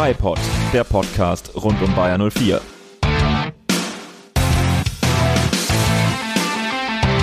BiPod, der Podcast rund um Bayer 04.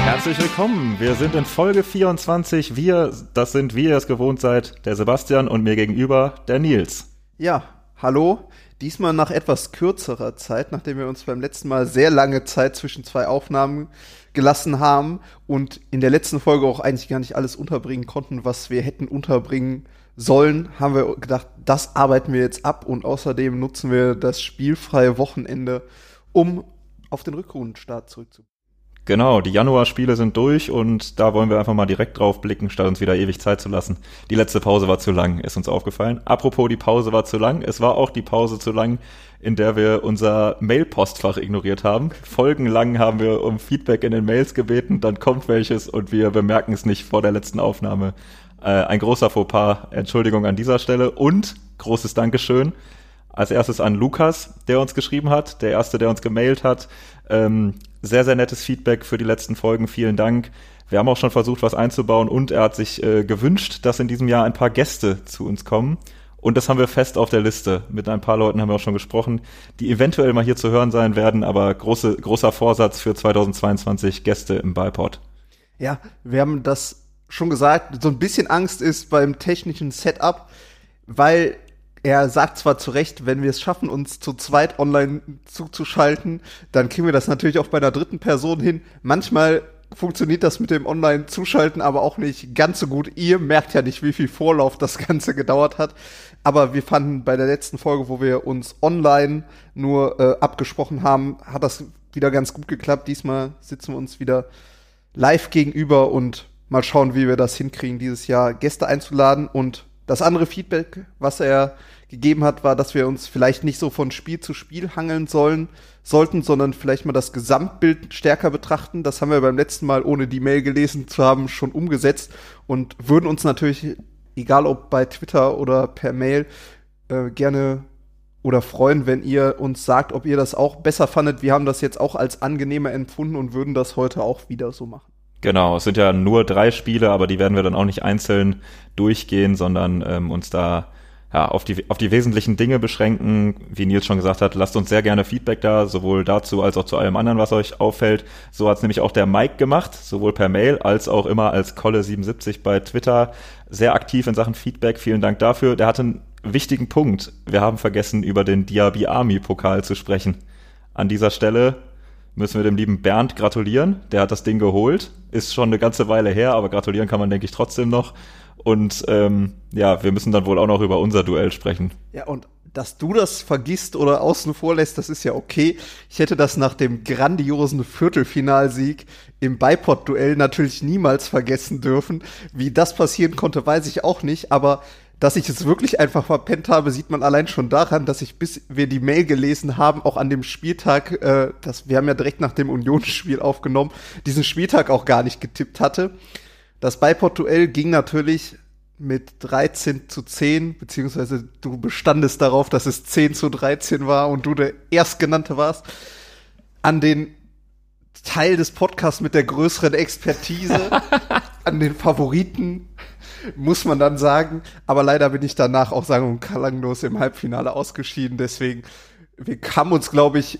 Herzlich willkommen. Wir sind in Folge 24. Wir, das sind, wie ihr es gewohnt seid, der Sebastian und mir gegenüber der Nils. Ja, hallo. Diesmal nach etwas kürzerer Zeit, nachdem wir uns beim letzten Mal sehr lange Zeit zwischen zwei Aufnahmen gelassen haben und in der letzten Folge auch eigentlich gar nicht alles unterbringen konnten, was wir hätten unterbringen sollen, haben wir gedacht, das arbeiten wir jetzt ab und außerdem nutzen wir das spielfreie Wochenende, um auf den Rückrundenstart zurückzublicken. Genau, die Januarspiele sind durch und da wollen wir einfach mal direkt drauf blicken, statt uns wieder ewig Zeit zu lassen. Die letzte Pause war zu lang, ist uns aufgefallen. Apropos, die Pause war zu lang. Es war auch die Pause zu lang, in der wir unser Mail-Postfach ignoriert haben. Folgenlang haben wir um Feedback in den Mails gebeten, dann kommt welches und wir bemerken es nicht vor der letzten Aufnahme. Äh, ein großer Fauxpas, Entschuldigung an dieser Stelle und großes Dankeschön als erstes an Lukas, der uns geschrieben hat, der erste, der uns gemailt hat. Ähm, sehr, sehr nettes Feedback für die letzten Folgen. Vielen Dank. Wir haben auch schon versucht, was einzubauen und er hat sich äh, gewünscht, dass in diesem Jahr ein paar Gäste zu uns kommen. Und das haben wir fest auf der Liste. Mit ein paar Leuten haben wir auch schon gesprochen, die eventuell mal hier zu hören sein werden, aber große, großer Vorsatz für 2022 Gäste im Bipod. Ja, wir haben das schon gesagt, so ein bisschen Angst ist beim technischen Setup, weil er sagt zwar zu Recht, wenn wir es schaffen, uns zu zweit online zuzuschalten, dann kriegen wir das natürlich auch bei einer dritten Person hin. Manchmal funktioniert das mit dem Online-Zuschalten aber auch nicht ganz so gut. Ihr merkt ja nicht, wie viel Vorlauf das Ganze gedauert hat. Aber wir fanden bei der letzten Folge, wo wir uns online nur äh, abgesprochen haben, hat das wieder ganz gut geklappt. Diesmal sitzen wir uns wieder live gegenüber und mal schauen, wie wir das hinkriegen, dieses Jahr Gäste einzuladen. Und das andere Feedback, was er gegeben hat, war, dass wir uns vielleicht nicht so von Spiel zu Spiel hangeln sollen, sollten, sondern vielleicht mal das Gesamtbild stärker betrachten. Das haben wir beim letzten Mal, ohne die Mail gelesen zu haben, schon umgesetzt und würden uns natürlich, egal ob bei Twitter oder per Mail, äh, gerne oder freuen, wenn ihr uns sagt, ob ihr das auch besser fandet. Wir haben das jetzt auch als angenehmer empfunden und würden das heute auch wieder so machen. Genau, es sind ja nur drei Spiele, aber die werden wir dann auch nicht einzeln durchgehen, sondern ähm, uns da ja, auf, die, auf die wesentlichen Dinge beschränken. Wie Nils schon gesagt hat, lasst uns sehr gerne Feedback da, sowohl dazu als auch zu allem anderen, was euch auffällt. So hat es nämlich auch der Mike gemacht, sowohl per Mail als auch immer als Kolle77 bei Twitter. Sehr aktiv in Sachen Feedback. Vielen Dank dafür. Der hatte einen wichtigen Punkt. Wir haben vergessen, über den Diaby Army Pokal zu sprechen. An dieser Stelle müssen wir dem lieben Bernd gratulieren. Der hat das Ding geholt. Ist schon eine ganze Weile her, aber gratulieren kann man, denke ich, trotzdem noch. Und ähm, ja, wir müssen dann wohl auch noch über unser Duell sprechen. Ja, und dass du das vergisst oder außen vor lässt, das ist ja okay. Ich hätte das nach dem grandiosen Viertelfinalsieg im Bipod-Duell natürlich niemals vergessen dürfen. Wie das passieren konnte, weiß ich auch nicht, aber dass ich es wirklich einfach verpennt habe, sieht man allein schon daran, dass ich, bis wir die Mail gelesen haben, auch an dem Spieltag, äh, das, wir haben ja direkt nach dem Unionsspiel aufgenommen, diesen Spieltag auch gar nicht getippt hatte. Das Bipod-Duell ging natürlich mit 13 zu 10, beziehungsweise du bestandest darauf, dass es 10 zu 13 war und du der Erstgenannte warst, an den Teil des Podcasts mit der größeren Expertise, an den Favoriten, muss man dann sagen. Aber leider bin ich danach auch sagen und klanglos im Halbfinale ausgeschieden. Deswegen, wir haben uns, glaube ich,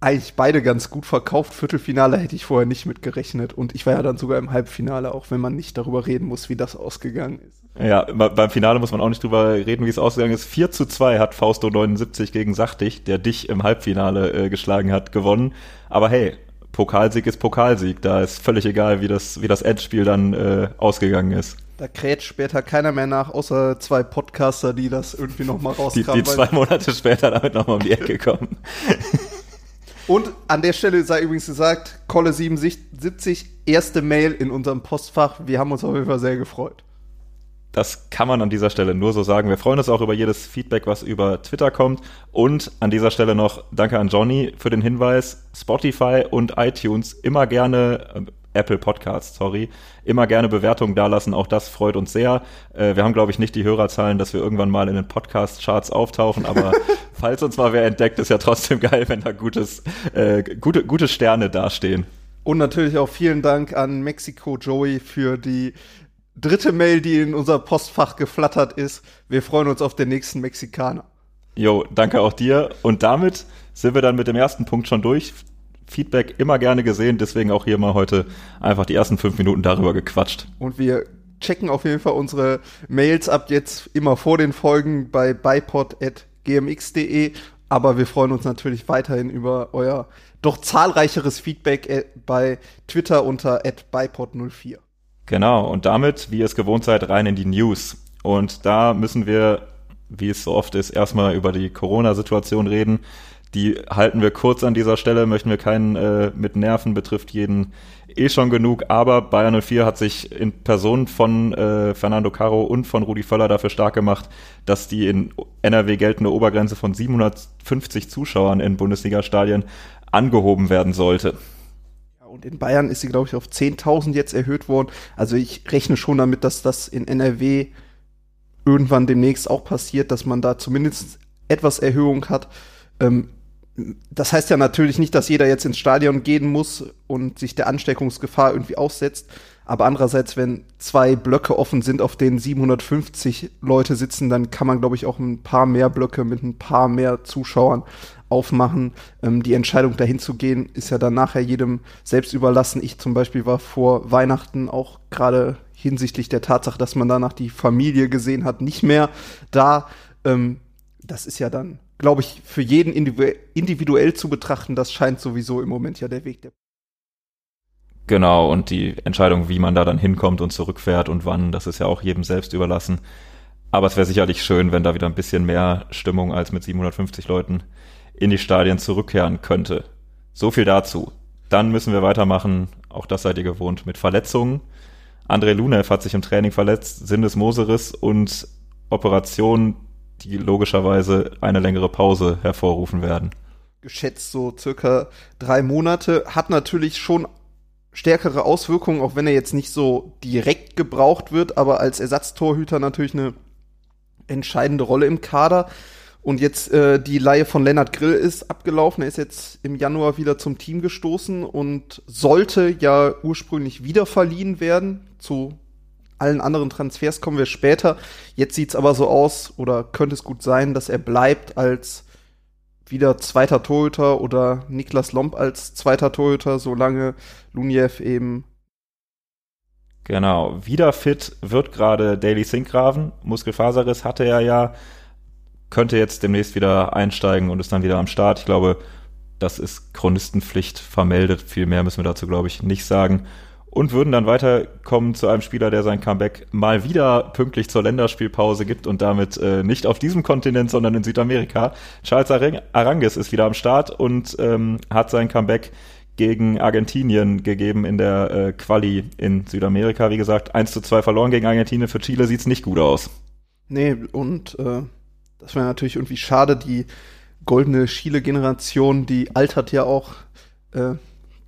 eigentlich beide ganz gut verkauft. Viertelfinale hätte ich vorher nicht mit gerechnet. Und ich war ja dann sogar im Halbfinale, auch wenn man nicht darüber reden muss, wie das ausgegangen ist. Ja, beim Finale muss man auch nicht drüber reden, wie es ausgegangen ist. 4 zu 2 hat Fausto 79 gegen Sachtig, der dich im Halbfinale äh, geschlagen hat, gewonnen. Aber hey, Pokalsieg ist Pokalsieg. Da ist völlig egal, wie das, wie das Endspiel dann äh, ausgegangen ist. Da kräht später keiner mehr nach, außer zwei Podcaster, die das irgendwie nochmal rauskramen. Die, die zwei Monate später damit nochmal um die Ecke kommen. Und an der Stelle sei übrigens gesagt, Kolle 77, erste Mail in unserem Postfach. Wir haben uns auf jeden Fall sehr gefreut. Das kann man an dieser Stelle nur so sagen. Wir freuen uns auch über jedes Feedback, was über Twitter kommt. Und an dieser Stelle noch danke an Johnny für den Hinweis. Spotify und iTunes immer gerne, äh, Apple Podcasts, sorry, immer gerne Bewertungen dalassen. Auch das freut uns sehr. Äh, wir haben, glaube ich, nicht die Hörerzahlen, dass wir irgendwann mal in den Podcast-Charts auftauchen. Aber falls uns mal wer entdeckt, ist ja trotzdem geil, wenn da gutes, äh, gute, gute Sterne dastehen. Und natürlich auch vielen Dank an Mexico Joey für die dritte Mail, die in unser Postfach geflattert ist. Wir freuen uns auf den nächsten Mexikaner. Jo, danke auch dir. Und damit sind wir dann mit dem ersten Punkt schon durch. Feedback immer gerne gesehen, deswegen auch hier mal heute einfach die ersten fünf Minuten darüber gequatscht. Und wir checken auf jeden Fall unsere Mails ab jetzt immer vor den Folgen bei bipod.gmx.de. Aber wir freuen uns natürlich weiterhin über euer doch zahlreicheres Feedback äh, bei Twitter unter bipod04. Genau, und damit, wie ihr es gewohnt seid, rein in die News. Und da müssen wir, wie es so oft ist, erstmal über die Corona-Situation reden. Die halten wir kurz an dieser Stelle, möchten wir keinen äh, mit Nerven, betrifft jeden eh schon genug, aber Bayern 04 hat sich in Person von äh, Fernando Caro und von Rudi Völler dafür stark gemacht, dass die in NRW geltende Obergrenze von 750 Zuschauern in Bundesliga-Stadien angehoben werden sollte. Und in Bayern ist sie, glaube ich, auf 10.000 jetzt erhöht worden. Also ich rechne schon damit, dass das in NRW irgendwann demnächst auch passiert, dass man da zumindest etwas Erhöhung hat. Ähm, das heißt ja natürlich nicht, dass jeder jetzt ins Stadion gehen muss und sich der Ansteckungsgefahr irgendwie aussetzt. Aber andererseits, wenn zwei Blöcke offen sind, auf denen 750 Leute sitzen, dann kann man, glaube ich, auch ein paar mehr Blöcke mit ein paar mehr Zuschauern aufmachen. Ähm, die Entscheidung dahin zu gehen, ist ja dann nachher jedem selbst überlassen. Ich zum Beispiel war vor Weihnachten auch gerade hinsichtlich der Tatsache, dass man danach die Familie gesehen hat, nicht mehr da. Ähm, das ist ja dann glaube ich, für jeden individuell zu betrachten, das scheint sowieso im Moment ja der Weg der. Genau, und die Entscheidung, wie man da dann hinkommt und zurückfährt und wann, das ist ja auch jedem selbst überlassen. Aber es wäre sicherlich schön, wenn da wieder ein bisschen mehr Stimmung als mit 750 Leuten in die Stadien zurückkehren könnte. So viel dazu. Dann müssen wir weitermachen, auch das seid ihr gewohnt, mit Verletzungen. André Lunev hat sich im Training verletzt, Sindes Moseris und Operationen die logischerweise eine längere Pause hervorrufen werden. Geschätzt so circa drei Monate. Hat natürlich schon stärkere Auswirkungen, auch wenn er jetzt nicht so direkt gebraucht wird, aber als Ersatztorhüter natürlich eine entscheidende Rolle im Kader. Und jetzt äh, die Laie von Lennart Grill ist abgelaufen. Er ist jetzt im Januar wieder zum Team gestoßen und sollte ja ursprünglich wieder verliehen werden zu allen anderen Transfers kommen wir später. Jetzt sieht es aber so aus, oder könnte es gut sein, dass er bleibt als wieder zweiter Torhüter oder Niklas Lomp als zweiter Torhüter, solange Luniev eben. Genau, wieder fit wird gerade Daily Sinkgraven. Muskelfaserriss hatte er ja, könnte jetzt demnächst wieder einsteigen und ist dann wieder am Start. Ich glaube, das ist Chronistenpflicht vermeldet. Viel mehr müssen wir dazu, glaube ich, nicht sagen und würden dann weiterkommen zu einem Spieler, der sein Comeback mal wieder pünktlich zur Länderspielpause gibt und damit äh, nicht auf diesem Kontinent, sondern in Südamerika. Charles Arangues ist wieder am Start und ähm, hat sein Comeback gegen Argentinien gegeben in der äh, Quali in Südamerika. Wie gesagt, 1 zu 2 verloren gegen Argentinien. Für Chile sieht's nicht gut aus. Nee, und äh, das wäre natürlich irgendwie schade. Die goldene Chile-Generation, die altert ja auch äh,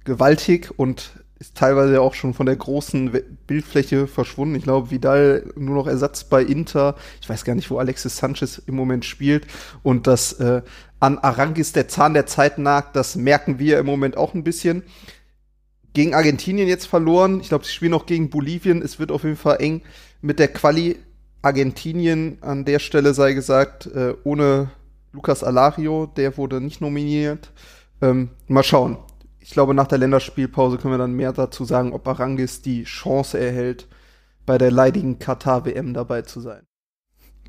gewaltig und ist teilweise auch schon von der großen Bildfläche verschwunden. Ich glaube, Vidal nur noch Ersatz bei Inter. Ich weiß gar nicht, wo Alexis Sanchez im Moment spielt. Und dass äh, an Arangis der Zahn der Zeit nagt, das merken wir im Moment auch ein bisschen. Gegen Argentinien jetzt verloren. Ich glaube, sie spielen noch gegen Bolivien. Es wird auf jeden Fall eng mit der Quali. Argentinien an der Stelle sei gesagt, äh, ohne Lucas Alario, der wurde nicht nominiert. Ähm, mal schauen ich glaube, nach der Länderspielpause können wir dann mehr dazu sagen, ob Arangis die Chance erhält, bei der leidigen Katar-WM dabei zu sein.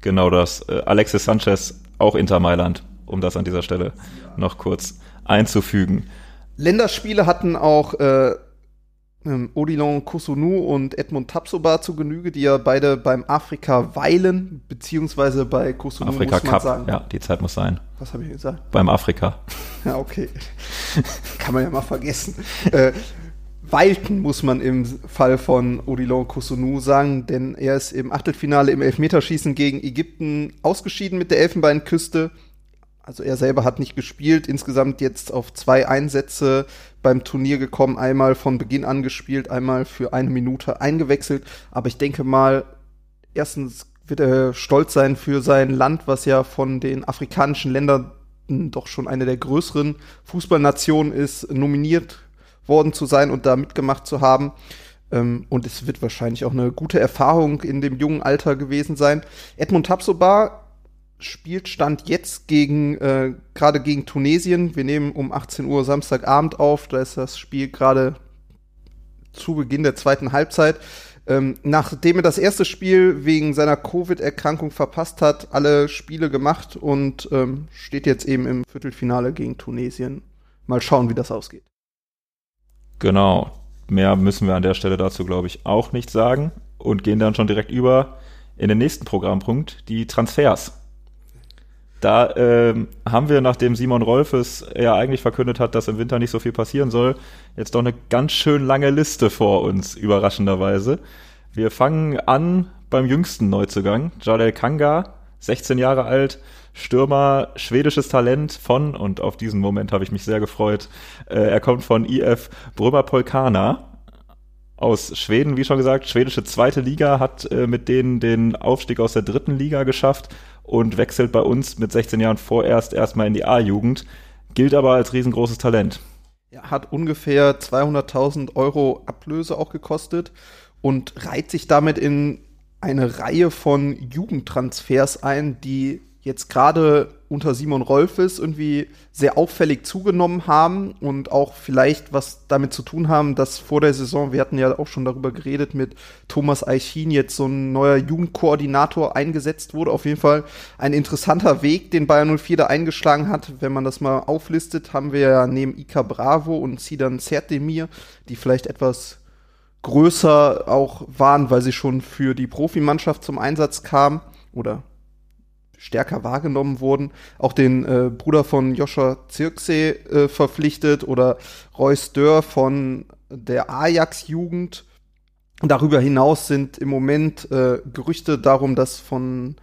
Genau das. Äh, Alexis Sanchez, auch Inter Mailand, um das an dieser Stelle ja. noch kurz einzufügen. Länderspiele hatten auch äh, ähm, Odilon Kosunu und Edmund Tapsoba zu Genüge, die ja beide beim Afrika weilen, beziehungsweise bei Kosunu Afrika muss man Cup. sagen. Ja, die Zeit muss sein. Was habe ich gesagt? Beim Afrika. Ja, okay. Kann man ja mal vergessen. äh, weilten muss man im Fall von Odilon Kosunu sagen, denn er ist im Achtelfinale im Elfmeterschießen gegen Ägypten ausgeschieden mit der Elfenbeinküste. Also er selber hat nicht gespielt, insgesamt jetzt auf zwei Einsätze beim Turnier gekommen, einmal von Beginn an gespielt, einmal für eine Minute eingewechselt. Aber ich denke mal, erstens wird er stolz sein für sein Land, was ja von den afrikanischen Ländern doch schon eine der größeren Fußballnationen ist, nominiert worden zu sein und da mitgemacht zu haben. Ähm, und es wird wahrscheinlich auch eine gute Erfahrung in dem jungen Alter gewesen sein. Edmund Tapsoba spielt Stand jetzt gegen, äh, gerade gegen Tunesien. Wir nehmen um 18 Uhr Samstagabend auf. Da ist das Spiel gerade zu Beginn der zweiten Halbzeit. Ähm, nachdem er das erste Spiel wegen seiner Covid-Erkrankung verpasst hat, alle Spiele gemacht und ähm, steht jetzt eben im Viertelfinale gegen Tunesien. Mal schauen, wie das ausgeht. Genau. Mehr müssen wir an der Stelle dazu, glaube ich, auch nicht sagen und gehen dann schon direkt über in den nächsten Programmpunkt, die Transfers. Da ähm, haben wir, nachdem Simon Rolfes ja eigentlich verkündet hat, dass im Winter nicht so viel passieren soll, jetzt doch eine ganz schön lange Liste vor uns, überraschenderweise. Wir fangen an beim jüngsten Neuzugang, Jadel Kanga, 16 Jahre alt, Stürmer, schwedisches Talent von, und auf diesen Moment habe ich mich sehr gefreut, äh, er kommt von IF Brömer Polkana aus Schweden, wie schon gesagt, schwedische zweite Liga, hat äh, mit denen den Aufstieg aus der dritten Liga geschafft und wechselt bei uns mit 16 Jahren vorerst erstmal in die A-Jugend, gilt aber als riesengroßes Talent. Er hat ungefähr 200.000 Euro Ablöse auch gekostet und reiht sich damit in eine Reihe von Jugendtransfers ein, die jetzt gerade unter Simon Rolfes irgendwie sehr auffällig zugenommen haben und auch vielleicht was damit zu tun haben, dass vor der Saison, wir hatten ja auch schon darüber geredet, mit Thomas Eichin jetzt so ein neuer Jugendkoordinator eingesetzt wurde. Auf jeden Fall ein interessanter Weg, den Bayern 04 da eingeschlagen hat. Wenn man das mal auflistet, haben wir ja neben Ika Bravo und Sidan Zertemir, die vielleicht etwas größer auch waren, weil sie schon für die Profimannschaft zum Einsatz kamen oder stärker wahrgenommen wurden. Auch den äh, Bruder von Joscha Zirksee äh, verpflichtet oder Reus Dörr von der Ajax-Jugend. Darüber hinaus sind im Moment äh, Gerüchte darum, dass von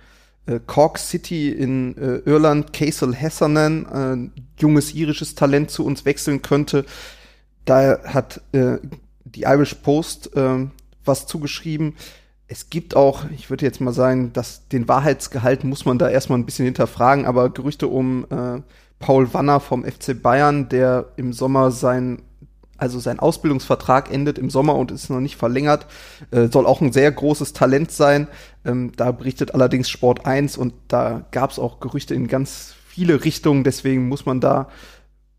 äh, Cork City in äh, Irland Castle Hessanen, ein junges irisches Talent, zu uns wechseln könnte. Da hat äh, die Irish Post äh, was zugeschrieben es gibt auch, ich würde jetzt mal sagen, dass den Wahrheitsgehalt muss man da erstmal ein bisschen hinterfragen, aber Gerüchte um äh, Paul Wanner vom FC Bayern, der im Sommer sein also sein Ausbildungsvertrag endet im Sommer und ist noch nicht verlängert, äh, soll auch ein sehr großes Talent sein. Ähm, da berichtet allerdings Sport 1 und da gab es auch Gerüchte in ganz viele Richtungen, deswegen muss man da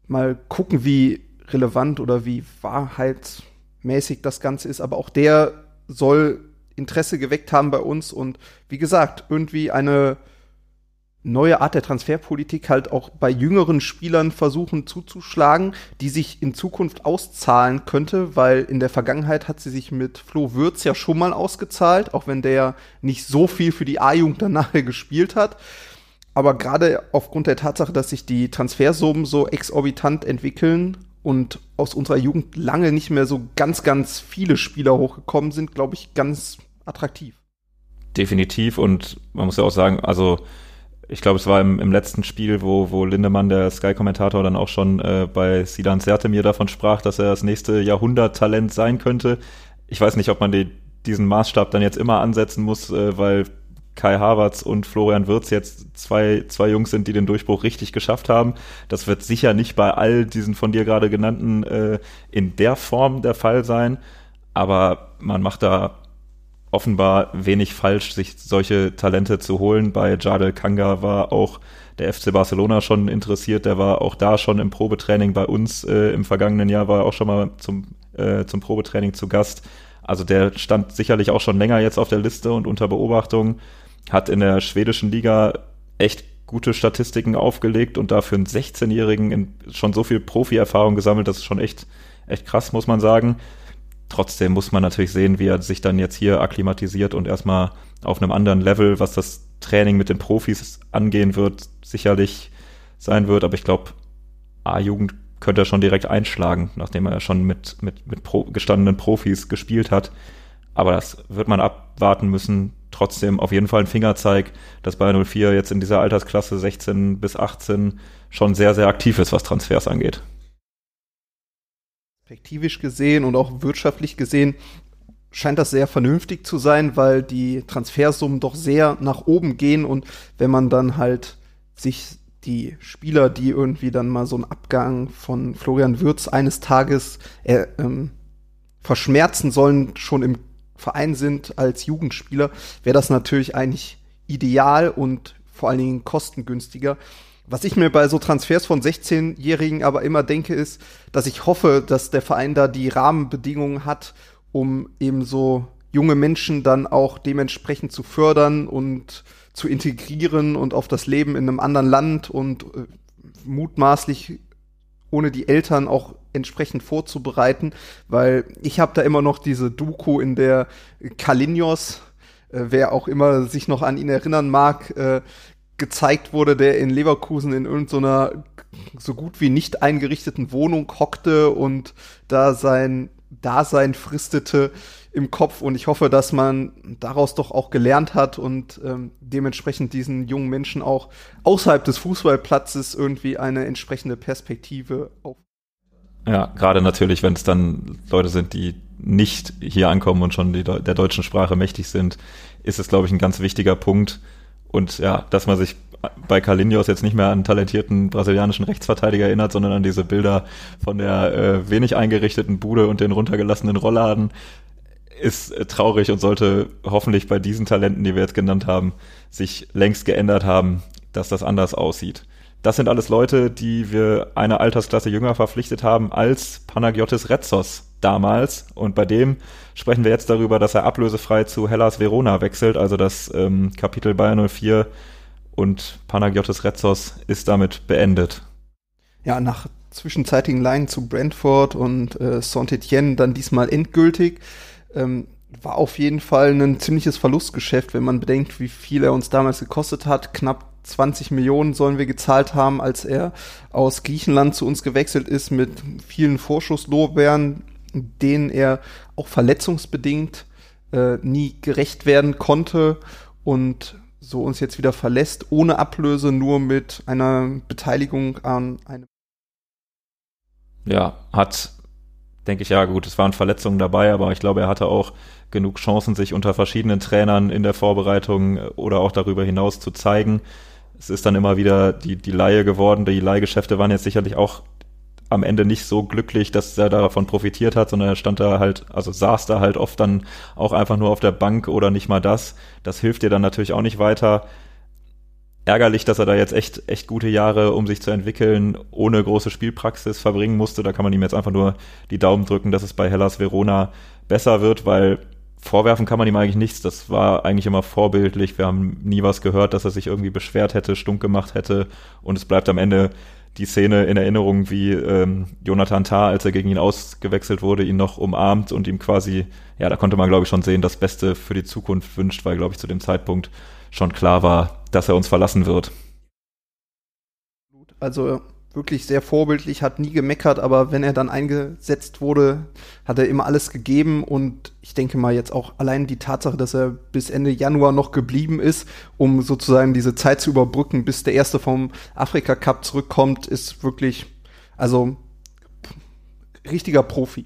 mal gucken, wie relevant oder wie wahrheitsmäßig das Ganze ist. Aber auch der soll Interesse geweckt haben bei uns und wie gesagt, irgendwie eine neue Art der Transferpolitik halt auch bei jüngeren Spielern versuchen zuzuschlagen, die sich in Zukunft auszahlen könnte, weil in der Vergangenheit hat sie sich mit Flo Würz ja schon mal ausgezahlt, auch wenn der nicht so viel für die A-Jugend dann nachher gespielt hat. Aber gerade aufgrund der Tatsache, dass sich die Transfersummen so exorbitant entwickeln und aus unserer Jugend lange nicht mehr so ganz, ganz viele Spieler hochgekommen sind, glaube ich, ganz attraktiv. Definitiv und man muss ja auch sagen, also ich glaube, es war im, im letzten Spiel, wo, wo Lindemann, der Sky-Kommentator, dann auch schon äh, bei Sidan Sertemir davon sprach, dass er das nächste Jahrhundert-Talent sein könnte. Ich weiß nicht, ob man die, diesen Maßstab dann jetzt immer ansetzen muss, äh, weil Kai Havertz und Florian Wirz jetzt zwei, zwei Jungs sind, die den Durchbruch richtig geschafft haben. Das wird sicher nicht bei all diesen von dir gerade genannten äh, in der Form der Fall sein, aber man macht da offenbar wenig falsch, sich solche Talente zu holen. Bei Jadel Kanga war auch der FC Barcelona schon interessiert, der war auch da schon im Probetraining bei uns äh, im vergangenen Jahr, war auch schon mal zum, äh, zum Probetraining zu Gast. Also der stand sicherlich auch schon länger jetzt auf der Liste und unter Beobachtung hat in der schwedischen Liga echt gute Statistiken aufgelegt und dafür einen 16-Jährigen schon so viel Profi-Erfahrung gesammelt, das ist schon echt, echt krass, muss man sagen. Trotzdem muss man natürlich sehen, wie er sich dann jetzt hier akklimatisiert und erstmal auf einem anderen Level, was das Training mit den Profis angehen wird, sicherlich sein wird. Aber ich glaube, A-Jugend könnte er schon direkt einschlagen, nachdem er schon mit, mit, mit gestandenen Profis gespielt hat. Aber das wird man abwarten müssen trotzdem auf jeden Fall ein Fingerzeig, dass Bayern 04 jetzt in dieser Altersklasse 16 bis 18 schon sehr, sehr aktiv ist, was Transfers angeht. Perspektivisch gesehen und auch wirtschaftlich gesehen scheint das sehr vernünftig zu sein, weil die Transfersummen doch sehr nach oben gehen und wenn man dann halt sich die Spieler, die irgendwie dann mal so einen Abgang von Florian Würz eines Tages äh, ähm, verschmerzen sollen, schon im Verein sind als Jugendspieler, wäre das natürlich eigentlich ideal und vor allen Dingen kostengünstiger. Was ich mir bei so Transfers von 16-Jährigen aber immer denke, ist, dass ich hoffe, dass der Verein da die Rahmenbedingungen hat, um eben so junge Menschen dann auch dementsprechend zu fördern und zu integrieren und auf das Leben in einem anderen Land und äh, mutmaßlich ohne die Eltern auch entsprechend vorzubereiten, weil ich habe da immer noch diese Doku in der Kalinios, äh, wer auch immer sich noch an ihn erinnern mag, äh, gezeigt wurde, der in Leverkusen in irgendeiner so gut wie nicht eingerichteten Wohnung hockte und da sein Dasein fristete im Kopf und ich hoffe, dass man daraus doch auch gelernt hat und ähm, dementsprechend diesen jungen Menschen auch außerhalb des Fußballplatzes irgendwie eine entsprechende Perspektive auf. Ja, gerade natürlich, wenn es dann Leute sind, die nicht hier ankommen und schon die, der deutschen Sprache mächtig sind, ist es, glaube ich, ein ganz wichtiger Punkt. Und ja, dass man sich bei Carlinhos jetzt nicht mehr an talentierten brasilianischen Rechtsverteidiger erinnert, sondern an diese Bilder von der äh, wenig eingerichteten Bude und den runtergelassenen Rollladen, ist äh, traurig und sollte hoffentlich bei diesen Talenten, die wir jetzt genannt haben, sich längst geändert haben, dass das anders aussieht. Das sind alles Leute, die wir eine Altersklasse jünger verpflichtet haben als Panagiotis Retzos damals. Und bei dem sprechen wir jetzt darüber, dass er ablösefrei zu Hellas Verona wechselt. Also das ähm, Kapitel Bayern 04 und Panagiotis Retzos ist damit beendet. Ja, nach zwischenzeitigen Leihen zu Brentford und äh, Saint-Etienne dann diesmal endgültig. Ähm, war auf jeden Fall ein ziemliches Verlustgeschäft, wenn man bedenkt, wie viel er uns damals gekostet hat. Knapp 20 Millionen sollen wir gezahlt haben, als er aus Griechenland zu uns gewechselt ist mit vielen Vorschusslorbeeren, denen er auch verletzungsbedingt äh, nie gerecht werden konnte und so uns jetzt wieder verlässt, ohne Ablöse, nur mit einer Beteiligung an einem. Ja, hat denke ich, ja gut, es waren Verletzungen dabei, aber ich glaube, er hatte auch genug Chancen, sich unter verschiedenen Trainern in der Vorbereitung oder auch darüber hinaus zu zeigen. Es ist dann immer wieder die, die Laie geworden. Die Leihgeschäfte waren jetzt sicherlich auch am Ende nicht so glücklich, dass er davon profitiert hat, sondern er stand da halt, also saß da halt oft dann auch einfach nur auf der Bank oder nicht mal das. Das hilft dir dann natürlich auch nicht weiter ärgerlich, dass er da jetzt echt, echt gute Jahre, um sich zu entwickeln, ohne große Spielpraxis verbringen musste. Da kann man ihm jetzt einfach nur die Daumen drücken, dass es bei Hellas Verona besser wird, weil vorwerfen kann man ihm eigentlich nichts. Das war eigentlich immer vorbildlich. Wir haben nie was gehört, dass er sich irgendwie beschwert hätte, stunk gemacht hätte. Und es bleibt am Ende die Szene in Erinnerung, wie ähm, Jonathan Tah, als er gegen ihn ausgewechselt wurde, ihn noch umarmt und ihm quasi, ja, da konnte man, glaube ich, schon sehen, das Beste für die Zukunft wünscht, weil, glaube ich, zu dem Zeitpunkt schon klar war, dass er uns verlassen wird. Also wirklich sehr vorbildlich, hat nie gemeckert, aber wenn er dann eingesetzt wurde, hat er immer alles gegeben und ich denke mal jetzt auch allein die Tatsache, dass er bis Ende Januar noch geblieben ist, um sozusagen diese Zeit zu überbrücken, bis der erste vom Afrika Cup zurückkommt, ist wirklich, also richtiger Profi.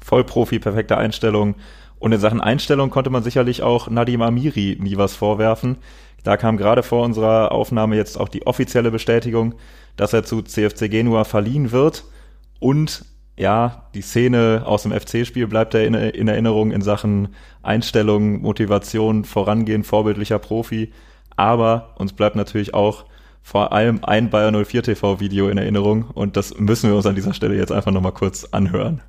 Vollprofi, perfekte Einstellung. Und in Sachen Einstellung konnte man sicherlich auch Nadim Amiri nie was vorwerfen. Da kam gerade vor unserer Aufnahme jetzt auch die offizielle Bestätigung, dass er zu CFC Genua verliehen wird. Und ja, die Szene aus dem FC-Spiel bleibt er in, in, Erinnerung in Sachen Einstellung, Motivation, Vorangehen, vorbildlicher Profi. Aber uns bleibt natürlich auch vor allem ein Bayer 04 TV-Video in Erinnerung und das müssen wir uns an dieser Stelle jetzt einfach nochmal kurz anhören.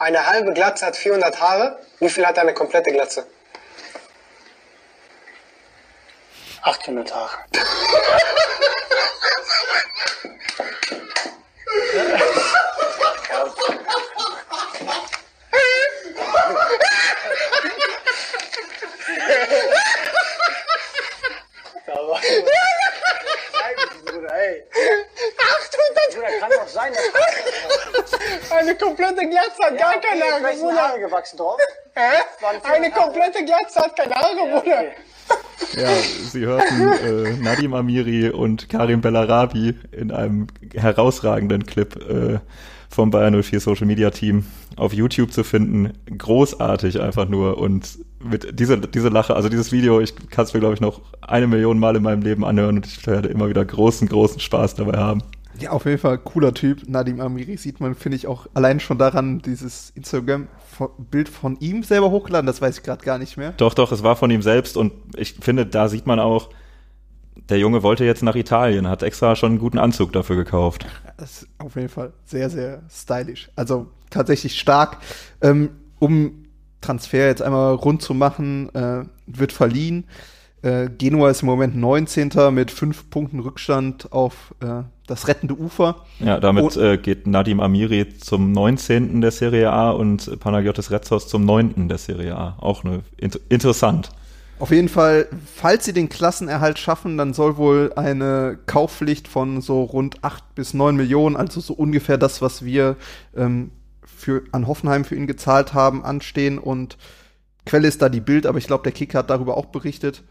Eine halbe Glatze hat 400 Haare. Wie viel hat eine komplette Glatze? 800 Haare. Eine komplette Glatze hat gar keine Haare, Bruder. gewachsen drauf? Hä? Eine komplette Glatze hat keine Haare, Bruder. Ja, Sie hörten äh, Nadim Amiri und Karim Bellarabi in einem herausragenden Clip äh, vom Bayern 04 Social Media Team auf YouTube zu finden. Großartig einfach nur und mit dieser diese Lache, also dieses Video, ich kann es mir glaube ich noch eine Million Mal in meinem Leben anhören und ich werde immer wieder großen, großen Spaß dabei haben. Ja, auf jeden Fall cooler Typ. Nadim Amiri sieht man, finde ich, auch allein schon daran, dieses Instagram-Bild von ihm selber hochgeladen, das weiß ich gerade gar nicht mehr. Doch, doch, es war von ihm selbst und ich finde, da sieht man auch, der Junge wollte jetzt nach Italien, hat extra schon einen guten Anzug dafür gekauft. Das ist auf jeden Fall sehr, sehr stylisch. Also tatsächlich stark. Ähm, um Transfer jetzt einmal rund zu machen, äh, wird verliehen. Äh, Genua ist im Moment 19. mit fünf Punkten Rückstand auf äh, das rettende Ufer. Ja, damit äh, geht Nadim Amiri zum 19. der Serie A und Panagiotis Retzos zum 9. der Serie A. Auch eine, inter interessant. Auf jeden Fall, falls sie den Klassenerhalt schaffen, dann soll wohl eine Kaufpflicht von so rund 8 bis 9 Millionen, also so ungefähr das, was wir ähm, für, an Hoffenheim für ihn gezahlt haben, anstehen. Und Quelle ist da die Bild, aber ich glaube, der Kicker hat darüber auch berichtet.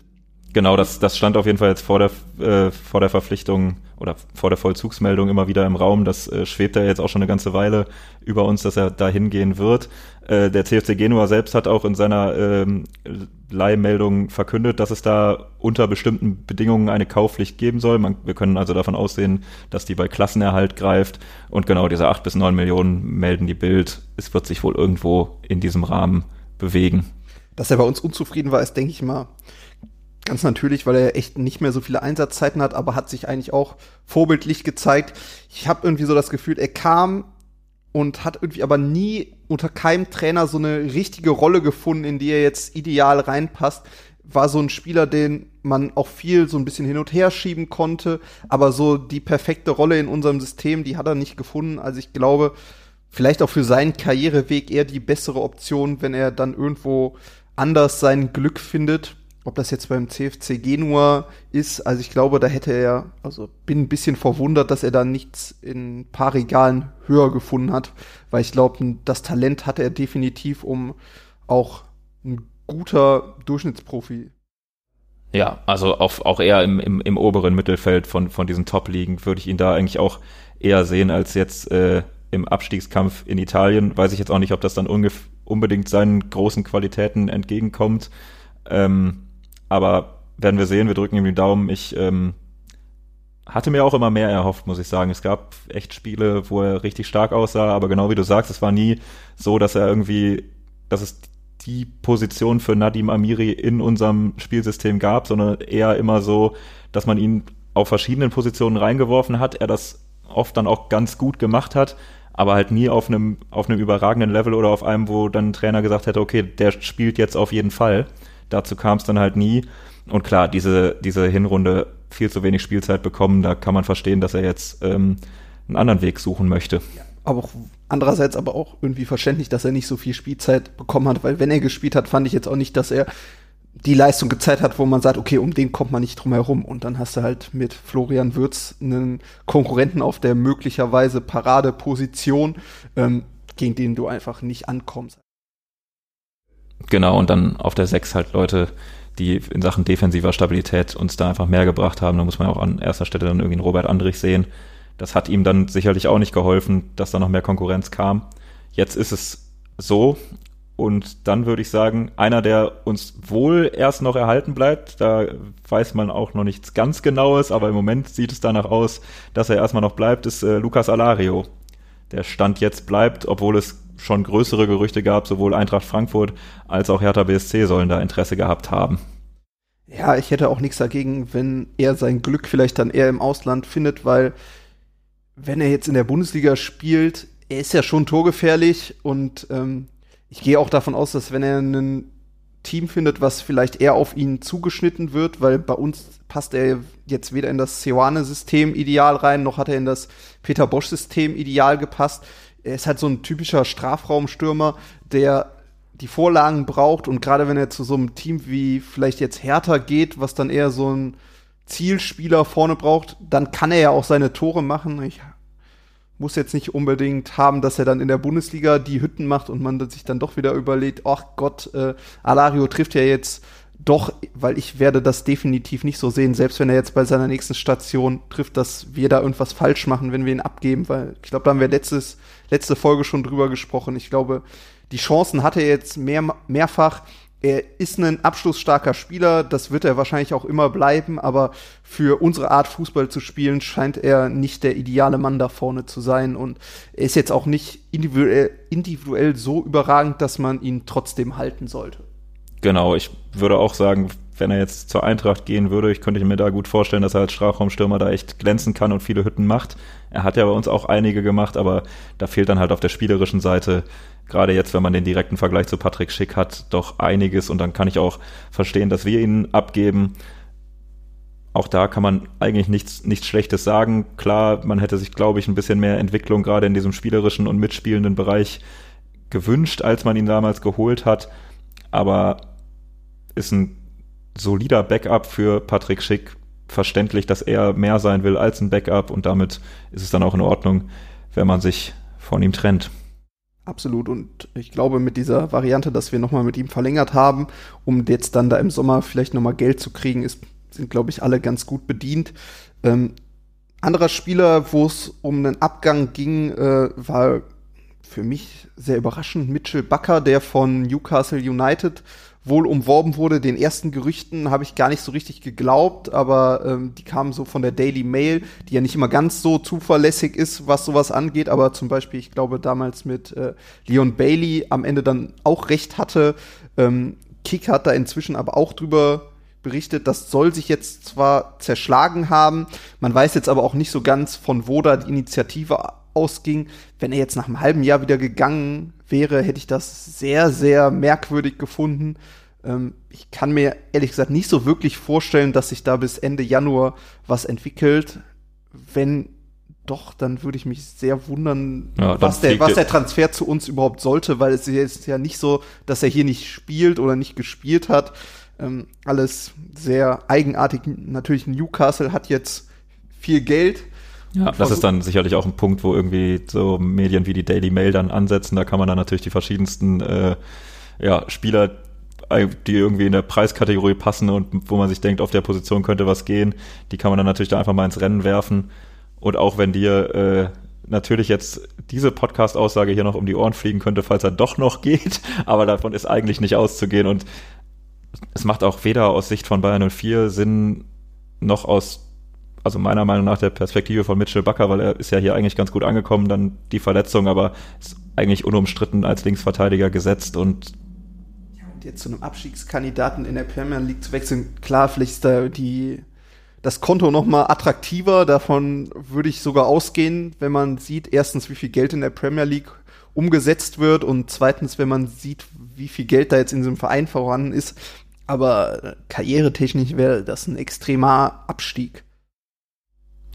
Genau, das, das stand auf jeden Fall jetzt vor der, äh, vor der Verpflichtung oder vor der Vollzugsmeldung immer wieder im Raum. Das äh, schwebt ja jetzt auch schon eine ganze Weile über uns, dass er da hingehen wird. Äh, der CFC Genua selbst hat auch in seiner ähm, Leihmeldung verkündet, dass es da unter bestimmten Bedingungen eine Kaufpflicht geben soll. Man, wir können also davon ausgehen, dass die bei Klassenerhalt greift. Und genau diese acht bis neun Millionen melden die Bild. Es wird sich wohl irgendwo in diesem Rahmen bewegen. Dass er bei uns unzufrieden war, ist, denke ich mal, Ganz natürlich, weil er echt nicht mehr so viele Einsatzzeiten hat, aber hat sich eigentlich auch vorbildlich gezeigt. Ich habe irgendwie so das Gefühl, er kam und hat irgendwie aber nie unter keinem Trainer so eine richtige Rolle gefunden, in die er jetzt ideal reinpasst. War so ein Spieler, den man auch viel so ein bisschen hin und her schieben konnte, aber so die perfekte Rolle in unserem System, die hat er nicht gefunden. Also ich glaube, vielleicht auch für seinen Karriereweg eher die bessere Option, wenn er dann irgendwo anders sein Glück findet ob das jetzt beim CFC Genua ist, also ich glaube, da hätte er, also bin ein bisschen verwundert, dass er da nichts in ein paar Regalen höher gefunden hat, weil ich glaube, das Talent hatte er definitiv, um auch ein guter Durchschnittsprofi. Ja, also auf, auch eher im, im, im oberen Mittelfeld von, von diesen Top-Ligen würde ich ihn da eigentlich auch eher sehen als jetzt äh, im Abstiegskampf in Italien. Weiß ich jetzt auch nicht, ob das dann unbedingt seinen großen Qualitäten entgegenkommt. Ähm, aber werden wir sehen, wir drücken ihm die Daumen. Ich ähm, hatte mir auch immer mehr erhofft, muss ich sagen. Es gab echt Spiele, wo er richtig stark aussah, aber genau wie du sagst, es war nie so, dass er irgendwie, dass es die Position für Nadim Amiri in unserem Spielsystem gab, sondern eher immer so, dass man ihn auf verschiedenen Positionen reingeworfen hat, er das oft dann auch ganz gut gemacht hat, aber halt nie auf einem, auf einem überragenden Level oder auf einem, wo dann ein Trainer gesagt hätte, okay, der spielt jetzt auf jeden Fall. Dazu kam es dann halt nie. Und klar, diese, diese Hinrunde viel zu wenig Spielzeit bekommen, da kann man verstehen, dass er jetzt ähm, einen anderen Weg suchen möchte. Aber auch andererseits aber auch irgendwie verständlich, dass er nicht so viel Spielzeit bekommen hat, weil wenn er gespielt hat, fand ich jetzt auch nicht, dass er die Leistung gezeigt hat, wo man sagt, okay, um den kommt man nicht drum herum. Und dann hast du halt mit Florian Würz einen Konkurrenten auf der möglicherweise Paradeposition, ähm, gegen den du einfach nicht ankommst. Genau, und dann auf der 6 halt Leute, die in Sachen defensiver Stabilität uns da einfach mehr gebracht haben. Da muss man auch an erster Stelle dann irgendwie einen Robert Andrich sehen. Das hat ihm dann sicherlich auch nicht geholfen, dass da noch mehr Konkurrenz kam. Jetzt ist es so. Und dann würde ich sagen, einer, der uns wohl erst noch erhalten bleibt, da weiß man auch noch nichts ganz Genaues, aber im Moment sieht es danach aus, dass er erstmal noch bleibt, ist äh, Lukas Alario. Der Stand jetzt bleibt, obwohl es schon größere Gerüchte gab, sowohl Eintracht Frankfurt als auch Hertha BSC sollen da Interesse gehabt haben. Ja, ich hätte auch nichts dagegen, wenn er sein Glück vielleicht dann eher im Ausland findet, weil wenn er jetzt in der Bundesliga spielt, er ist ja schon torgefährlich und ähm, ich gehe auch davon aus, dass wenn er ein Team findet, was vielleicht eher auf ihn zugeschnitten wird, weil bei uns passt er jetzt weder in das Seoane-System ideal rein, noch hat er in das Peter Bosch-System ideal gepasst er ist halt so ein typischer Strafraumstürmer, der die Vorlagen braucht und gerade wenn er zu so einem Team wie vielleicht jetzt Hertha geht, was dann eher so ein Zielspieler vorne braucht, dann kann er ja auch seine Tore machen. Ich muss jetzt nicht unbedingt haben, dass er dann in der Bundesliga die Hütten macht und man sich dann doch wieder überlegt, ach Gott, äh, Alario trifft ja jetzt doch, weil ich werde das definitiv nicht so sehen, selbst wenn er jetzt bei seiner nächsten Station trifft, dass wir da irgendwas falsch machen, wenn wir ihn abgeben, weil ich glaube, da haben wir letztes, letzte Folge schon drüber gesprochen. Ich glaube, die Chancen hat er jetzt mehr, mehrfach. Er ist ein abschlussstarker Spieler, das wird er wahrscheinlich auch immer bleiben, aber für unsere Art Fußball zu spielen scheint er nicht der ideale Mann da vorne zu sein und er ist jetzt auch nicht individuell, individuell so überragend, dass man ihn trotzdem halten sollte. Genau, ich würde auch sagen, wenn er jetzt zur Eintracht gehen würde, ich könnte mir da gut vorstellen, dass er als Strafraumstürmer da echt glänzen kann und viele Hütten macht. Er hat ja bei uns auch einige gemacht, aber da fehlt dann halt auf der spielerischen Seite, gerade jetzt, wenn man den direkten Vergleich zu Patrick Schick hat, doch einiges und dann kann ich auch verstehen, dass wir ihn abgeben. Auch da kann man eigentlich nichts, nichts Schlechtes sagen. Klar, man hätte sich, glaube ich, ein bisschen mehr Entwicklung gerade in diesem spielerischen und mitspielenden Bereich gewünscht, als man ihn damals geholt hat. Aber ist ein solider Backup für Patrick Schick. Verständlich, dass er mehr sein will als ein Backup und damit ist es dann auch in Ordnung, wenn man sich von ihm trennt. Absolut. Und ich glaube, mit dieser Variante, dass wir nochmal mit ihm verlängert haben, um jetzt dann da im Sommer vielleicht nochmal Geld zu kriegen, ist, sind, glaube ich, alle ganz gut bedient. Ähm, anderer Spieler, wo es um einen Abgang ging, äh, war für mich sehr überraschend Mitchell Bucker, der von Newcastle United wohl umworben wurde. Den ersten Gerüchten habe ich gar nicht so richtig geglaubt, aber ähm, die kamen so von der Daily Mail, die ja nicht immer ganz so zuverlässig ist, was sowas angeht, aber zum Beispiel, ich glaube, damals mit äh, Leon Bailey am Ende dann auch recht hatte. Ähm, Kick hat da inzwischen aber auch drüber berichtet, das soll sich jetzt zwar zerschlagen haben, man weiß jetzt aber auch nicht so ganz, von wo da die Initiative ausging. Wenn er jetzt nach einem halben Jahr wieder gegangen wäre, hätte ich das sehr, sehr merkwürdig gefunden. Ähm, ich kann mir ehrlich gesagt nicht so wirklich vorstellen, dass sich da bis Ende Januar was entwickelt. Wenn doch, dann würde ich mich sehr wundern, ja, was, der, was der Transfer zu uns überhaupt sollte, weil es ist ja nicht so, dass er hier nicht spielt oder nicht gespielt hat. Ähm, alles sehr eigenartig. Natürlich, Newcastle hat jetzt viel Geld ja, das ist dann sicherlich auch ein Punkt, wo irgendwie so Medien wie die Daily Mail dann ansetzen. Da kann man dann natürlich die verschiedensten äh, ja, Spieler, die irgendwie in der Preiskategorie passen und wo man sich denkt, auf der Position könnte was gehen, die kann man dann natürlich da einfach mal ins Rennen werfen. Und auch wenn dir äh, natürlich jetzt diese Podcast-Aussage hier noch um die Ohren fliegen könnte, falls er doch noch geht, aber davon ist eigentlich nicht auszugehen und es macht auch weder aus Sicht von Bayern 04 Sinn, noch aus also meiner Meinung nach der Perspektive von Mitchell Bakker, weil er ist ja hier eigentlich ganz gut angekommen, dann die Verletzung, aber ist eigentlich unumstritten als Linksverteidiger gesetzt und jetzt zu einem Abstiegskandidaten in der Premier League zu wechseln, klar, vielleicht ist da die das Konto noch mal attraktiver, davon würde ich sogar ausgehen, wenn man sieht, erstens, wie viel Geld in der Premier League umgesetzt wird und zweitens, wenn man sieht, wie viel Geld da jetzt in diesem Verein vorhanden ist. Aber karrieretechnisch wäre das ein extremer Abstieg.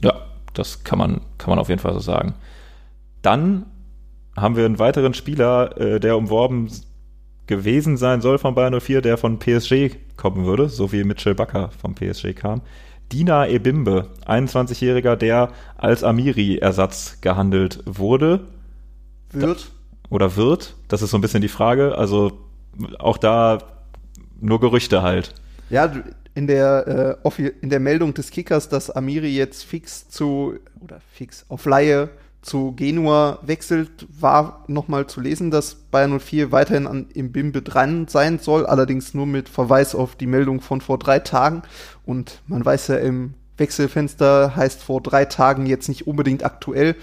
Ja, das kann man, kann man auf jeden Fall so sagen. Dann haben wir einen weiteren Spieler, äh, der umworben gewesen sein soll von Bayern 04, der von PSG kommen würde, so wie Mitchell Bakker vom PSG kam. Dina Ebimbe, 21-Jähriger, der als Amiri-Ersatz gehandelt wurde. Wird. Oder wird. Das ist so ein bisschen die Frage. Also auch da nur Gerüchte halt. Ja, in der, äh, in der Meldung des Kickers, dass Amiri jetzt fix zu, oder fix auf Laie zu Genua wechselt, war nochmal zu lesen, dass Bayern 04 weiterhin an, im Bimbe dran sein soll, allerdings nur mit Verweis auf die Meldung von vor drei Tagen. Und man weiß ja, im Wechselfenster heißt vor drei Tagen jetzt nicht unbedingt aktuell.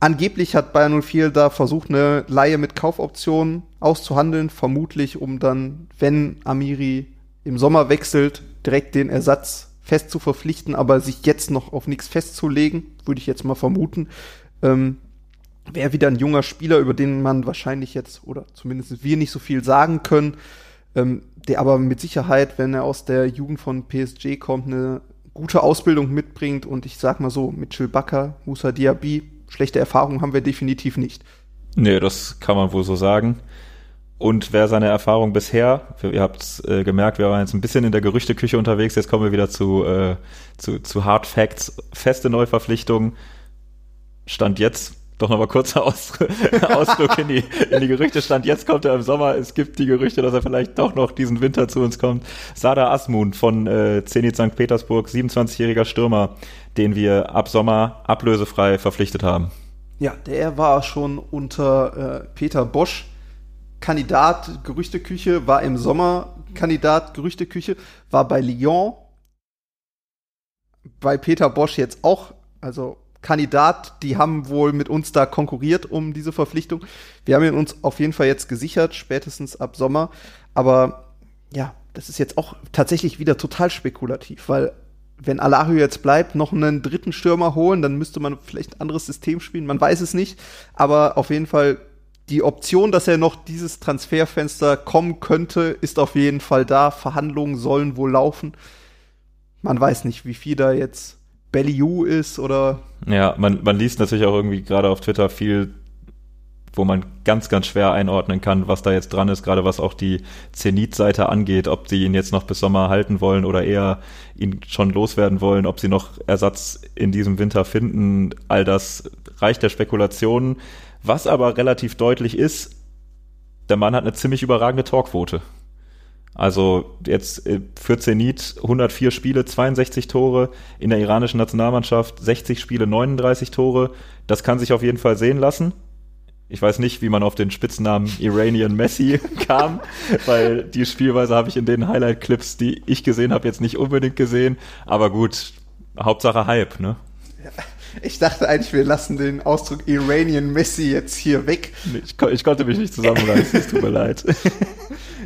Angeblich hat Bayern 04 da versucht, eine Laie mit Kaufoptionen auszuhandeln, vermutlich um dann, wenn Amiri im Sommer wechselt, direkt den Ersatz fest zu verpflichten, aber sich jetzt noch auf nichts festzulegen, würde ich jetzt mal vermuten. Ähm, Wäre wieder ein junger Spieler, über den man wahrscheinlich jetzt, oder zumindest wir nicht so viel sagen können, ähm, der aber mit Sicherheit, wenn er aus der Jugend von PSG kommt, eine gute Ausbildung mitbringt und ich sag mal so, mit Chilbaka, Musa Diaby, schlechte Erfahrungen haben wir definitiv nicht. Nee, das kann man wohl so sagen. Und wer seine Erfahrung bisher, ihr habt äh, gemerkt, wir waren jetzt ein bisschen in der Gerüchteküche unterwegs, jetzt kommen wir wieder zu, äh, zu, zu Hard Facts, feste Neuverpflichtungen. Stand jetzt, doch nochmal kurzer Aus Ausflug in die, in die Gerüchte. Stand jetzt kommt er im Sommer. Es gibt die Gerüchte, dass er vielleicht doch noch diesen Winter zu uns kommt. Sada Asmun von äh, Zenit St. Petersburg, 27-jähriger Stürmer, den wir ab Sommer ablösefrei verpflichtet haben. Ja, der war schon unter äh, Peter Bosch Kandidat Gerüchteküche, war im Sommer Kandidat Gerüchteküche, war bei Lyon, bei Peter Bosch jetzt auch, also Kandidat, die haben wohl mit uns da konkurriert um diese Verpflichtung. Wir haben ihn uns auf jeden Fall jetzt gesichert, spätestens ab Sommer. Aber ja, das ist jetzt auch tatsächlich wieder total spekulativ, weil wenn Alario jetzt bleibt, noch einen dritten Stürmer holen, dann müsste man vielleicht ein anderes System spielen. Man weiß es nicht, aber auf jeden Fall die Option, dass er noch dieses Transferfenster kommen könnte, ist auf jeden Fall da. Verhandlungen sollen wohl laufen. Man weiß nicht, wie viel da jetzt Belliu ist oder. Ja, man, man liest natürlich auch irgendwie gerade auf Twitter viel wo man ganz, ganz schwer einordnen kann, was da jetzt dran ist, gerade was auch die Zenit-Seite angeht, ob sie ihn jetzt noch bis Sommer halten wollen oder eher ihn schon loswerden wollen, ob sie noch Ersatz in diesem Winter finden. All das reicht der Spekulationen. Was aber relativ deutlich ist, der Mann hat eine ziemlich überragende Torquote. Also jetzt für Zenit 104 Spiele, 62 Tore, in der iranischen Nationalmannschaft 60 Spiele, 39 Tore. Das kann sich auf jeden Fall sehen lassen. Ich weiß nicht, wie man auf den Spitznamen Iranian Messi kam, weil die Spielweise habe ich in den Highlight-Clips, die ich gesehen habe, jetzt nicht unbedingt gesehen. Aber gut, Hauptsache Hype, ne? Ich dachte eigentlich, wir lassen den Ausdruck Iranian Messi jetzt hier weg. Ich, ich konnte mich nicht zusammenreißen, es tut mir leid.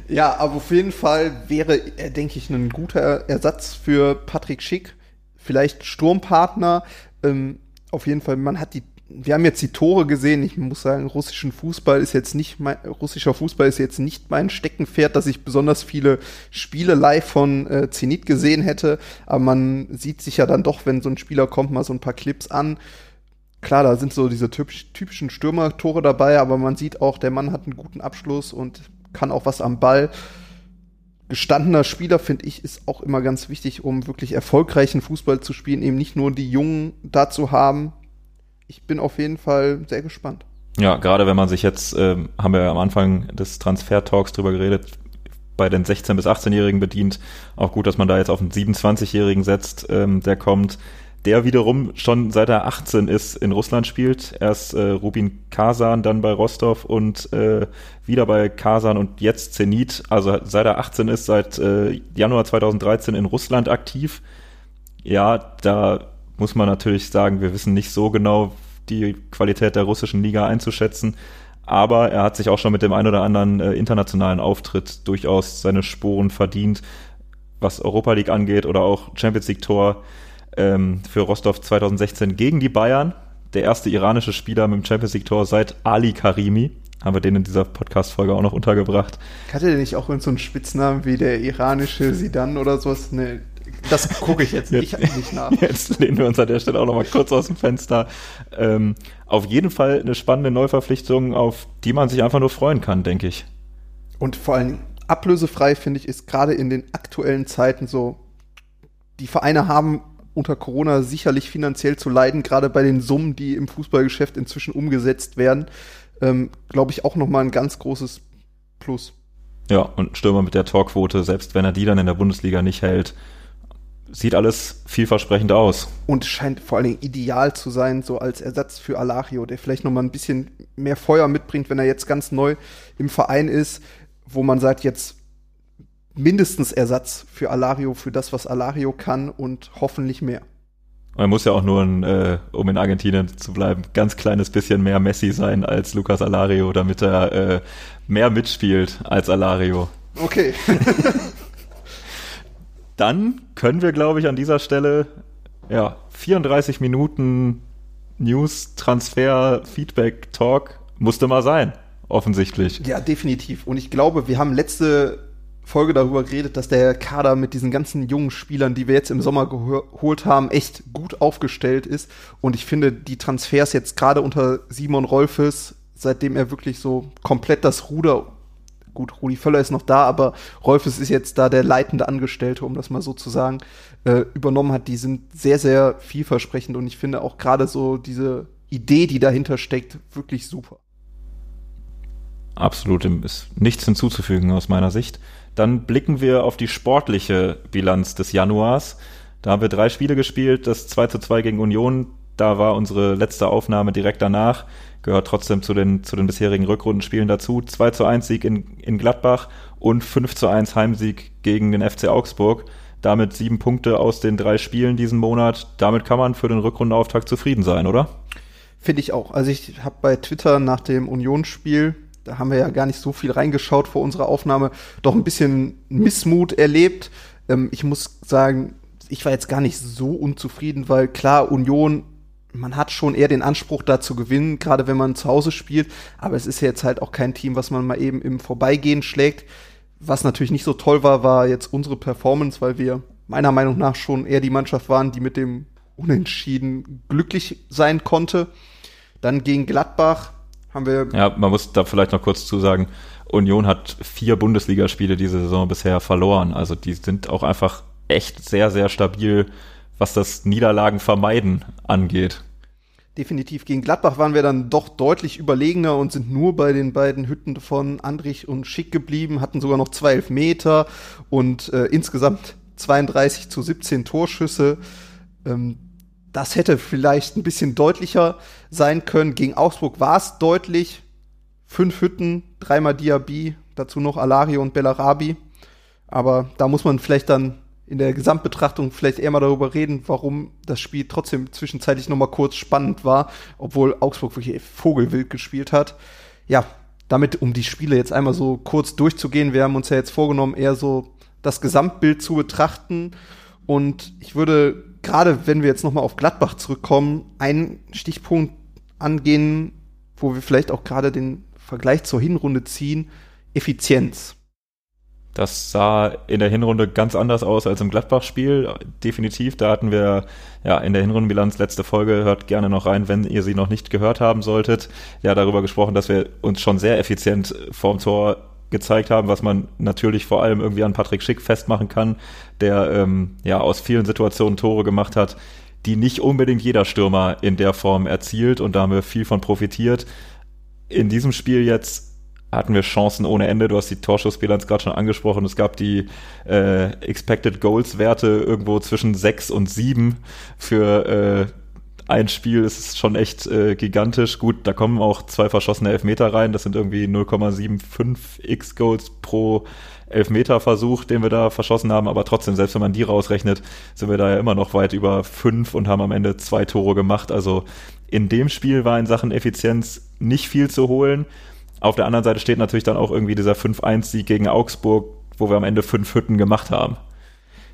Ja, aber auf jeden Fall wäre er, denke ich, ein guter Ersatz für Patrick Schick. Vielleicht Sturmpartner. Ähm, auf jeden Fall, man hat die wir haben jetzt die Tore gesehen. Ich muss sagen, russischen Fußball ist jetzt nicht mein, russischer Fußball ist jetzt nicht mein Steckenpferd, dass ich besonders viele Spiele live von äh, Zenit gesehen hätte. Aber man sieht sich ja dann doch, wenn so ein Spieler kommt, mal so ein paar Clips an. Klar, da sind so diese typisch, typischen Stürmertore dabei, aber man sieht auch, der Mann hat einen guten Abschluss und kann auch was am Ball. Gestandener Spieler, finde ich, ist auch immer ganz wichtig, um wirklich erfolgreichen Fußball zu spielen, eben nicht nur die Jungen dazu haben, ich bin auf jeden Fall sehr gespannt. Ja, gerade wenn man sich jetzt, ähm, haben wir am Anfang des Transfer-Talks drüber geredet, bei den 16- bis 18-Jährigen bedient. Auch gut, dass man da jetzt auf einen 27-Jährigen setzt, ähm, der kommt, der wiederum schon seit er 18 ist in Russland spielt. Erst äh, Rubin Kazan, dann bei Rostov und äh, wieder bei Kazan und jetzt Zenit. Also seit er 18 ist, seit äh, Januar 2013 in Russland aktiv. Ja, da muss man natürlich sagen, wir wissen nicht so genau die Qualität der russischen Liga einzuschätzen. Aber er hat sich auch schon mit dem ein oder anderen äh, internationalen Auftritt durchaus seine Spuren verdient, was Europa League angeht oder auch Champions League Tor ähm, für Rostov 2016 gegen die Bayern. Der erste iranische Spieler mit dem Champions League Tor seit Ali Karimi. Haben wir den in dieser Podcast-Folge auch noch untergebracht. Hatte der nicht auch so einen Spitznamen wie der iranische Sidan oder sowas? Nee, das gucke ich jetzt nicht, jetzt, nicht nach. Jetzt lehnen wir uns an der Stelle auch nochmal kurz aus dem Fenster. Ähm, auf jeden Fall eine spannende Neuverpflichtung, auf die man sich einfach nur freuen kann, denke ich. Und vor allem ablösefrei, finde ich, ist gerade in den aktuellen Zeiten so, die Vereine haben unter Corona sicherlich finanziell zu leiden, gerade bei den Summen, die im Fußballgeschäft inzwischen umgesetzt werden, ähm, glaube ich auch nochmal ein ganz großes Plus. Ja, und Stürmer mit der Torquote, selbst wenn er die dann in der Bundesliga nicht hält, sieht alles vielversprechend aus. Und scheint vor allen Dingen ideal zu sein, so als Ersatz für Alario, der vielleicht noch mal ein bisschen mehr Feuer mitbringt, wenn er jetzt ganz neu im Verein ist, wo man sagt, jetzt mindestens Ersatz für Alario, für das, was Alario kann und hoffentlich mehr. Er muss ja auch nur, ein, äh, um in Argentinien zu bleiben, ganz kleines bisschen mehr Messi sein als Lucas Alario, damit er äh, mehr mitspielt als Alario. Okay. dann können wir, glaube ich, an dieser Stelle ja 34 Minuten News, Transfer, Feedback, Talk musste mal sein, offensichtlich. Ja, definitiv. Und ich glaube, wir haben letzte Folge darüber geredet, dass der Kader mit diesen ganzen jungen Spielern, die wir jetzt im Sommer geholt haben, echt gut aufgestellt ist. Und ich finde, die Transfers jetzt gerade unter Simon Rolfes, seitdem er wirklich so komplett das Ruder gut, Rudi Völler ist noch da, aber Rolfes ist jetzt da der leitende Angestellte, um das mal so zu sagen, äh, übernommen hat. Die sind sehr, sehr vielversprechend und ich finde auch gerade so diese Idee, die dahinter steckt, wirklich super. Absolut, ist nichts hinzuzufügen aus meiner Sicht. Dann blicken wir auf die sportliche Bilanz des Januars. Da haben wir drei Spiele gespielt, das 2 zu 2 gegen Union. Da war unsere letzte Aufnahme direkt danach gehört trotzdem zu den, zu den bisherigen Rückrundenspielen dazu. 2 zu 1 Sieg in, in Gladbach und 5 zu 1 Heimsieg gegen den FC Augsburg. Damit sieben Punkte aus den drei Spielen diesen Monat. Damit kann man für den Rückrundenauftakt zufrieden sein, oder? Finde ich auch. Also ich habe bei Twitter nach dem Unionsspiel da haben wir ja gar nicht so viel reingeschaut vor unserer Aufnahme, doch ein bisschen Missmut erlebt. Ähm, ich muss sagen, ich war jetzt gar nicht so unzufrieden, weil klar, Union, man hat schon eher den Anspruch, da zu gewinnen, gerade wenn man zu Hause spielt. Aber es ist ja jetzt halt auch kein Team, was man mal eben im Vorbeigehen schlägt. Was natürlich nicht so toll war, war jetzt unsere Performance, weil wir meiner Meinung nach schon eher die Mannschaft waren, die mit dem Unentschieden glücklich sein konnte. Dann gegen Gladbach haben wir. Ja, man muss da vielleicht noch kurz zusagen, Union hat vier Bundesligaspiele diese Saison bisher verloren. Also die sind auch einfach echt sehr, sehr stabil, was das Niederlagen vermeiden angeht. Definitiv gegen Gladbach waren wir dann doch deutlich überlegener und sind nur bei den beiden Hütten von Andrich und Schick geblieben, hatten sogar noch zwei Elfmeter und äh, insgesamt 32 zu 17 Torschüsse. Ähm, das hätte vielleicht ein bisschen deutlicher sein können. Gegen Augsburg war es deutlich. Fünf Hütten, dreimal Diaby, dazu noch Alario und Bellarabi. Aber da muss man vielleicht dann in der Gesamtbetrachtung vielleicht eher mal darüber reden, warum das Spiel trotzdem zwischenzeitlich noch mal kurz spannend war, obwohl Augsburg wirklich Vogelwild gespielt hat. Ja, damit, um die Spiele jetzt einmal so kurz durchzugehen, wir haben uns ja jetzt vorgenommen, eher so das Gesamtbild zu betrachten. Und ich würde gerade wenn wir jetzt nochmal auf Gladbach zurückkommen, einen Stichpunkt angehen, wo wir vielleicht auch gerade den Vergleich zur Hinrunde ziehen, Effizienz. Das sah in der Hinrunde ganz anders aus als im Gladbach-Spiel. Definitiv. Da hatten wir ja in der Hinrundenbilanz letzte Folge, hört gerne noch rein, wenn ihr sie noch nicht gehört haben solltet. Ja, darüber gesprochen, dass wir uns schon sehr effizient vorm Tor gezeigt haben, was man natürlich vor allem irgendwie an Patrick Schick festmachen kann, der ähm, ja aus vielen Situationen Tore gemacht hat, die nicht unbedingt jeder Stürmer in der Form erzielt und da haben wir viel von profitiert. In diesem Spiel jetzt hatten wir Chancen ohne Ende. Du hast die Torschussbilanz gerade schon angesprochen. Es gab die äh, Expected Goals Werte irgendwo zwischen sechs und sieben für äh, ein Spiel ist schon echt äh, gigantisch. Gut, da kommen auch zwei verschossene Elfmeter rein. Das sind irgendwie 0,75 X-Goals pro Elfmeterversuch, den wir da verschossen haben. Aber trotzdem, selbst wenn man die rausrechnet, sind wir da ja immer noch weit über fünf und haben am Ende zwei Tore gemacht. Also in dem Spiel war in Sachen Effizienz nicht viel zu holen. Auf der anderen Seite steht natürlich dann auch irgendwie dieser 5-1-Sieg gegen Augsburg, wo wir am Ende fünf Hütten gemacht haben.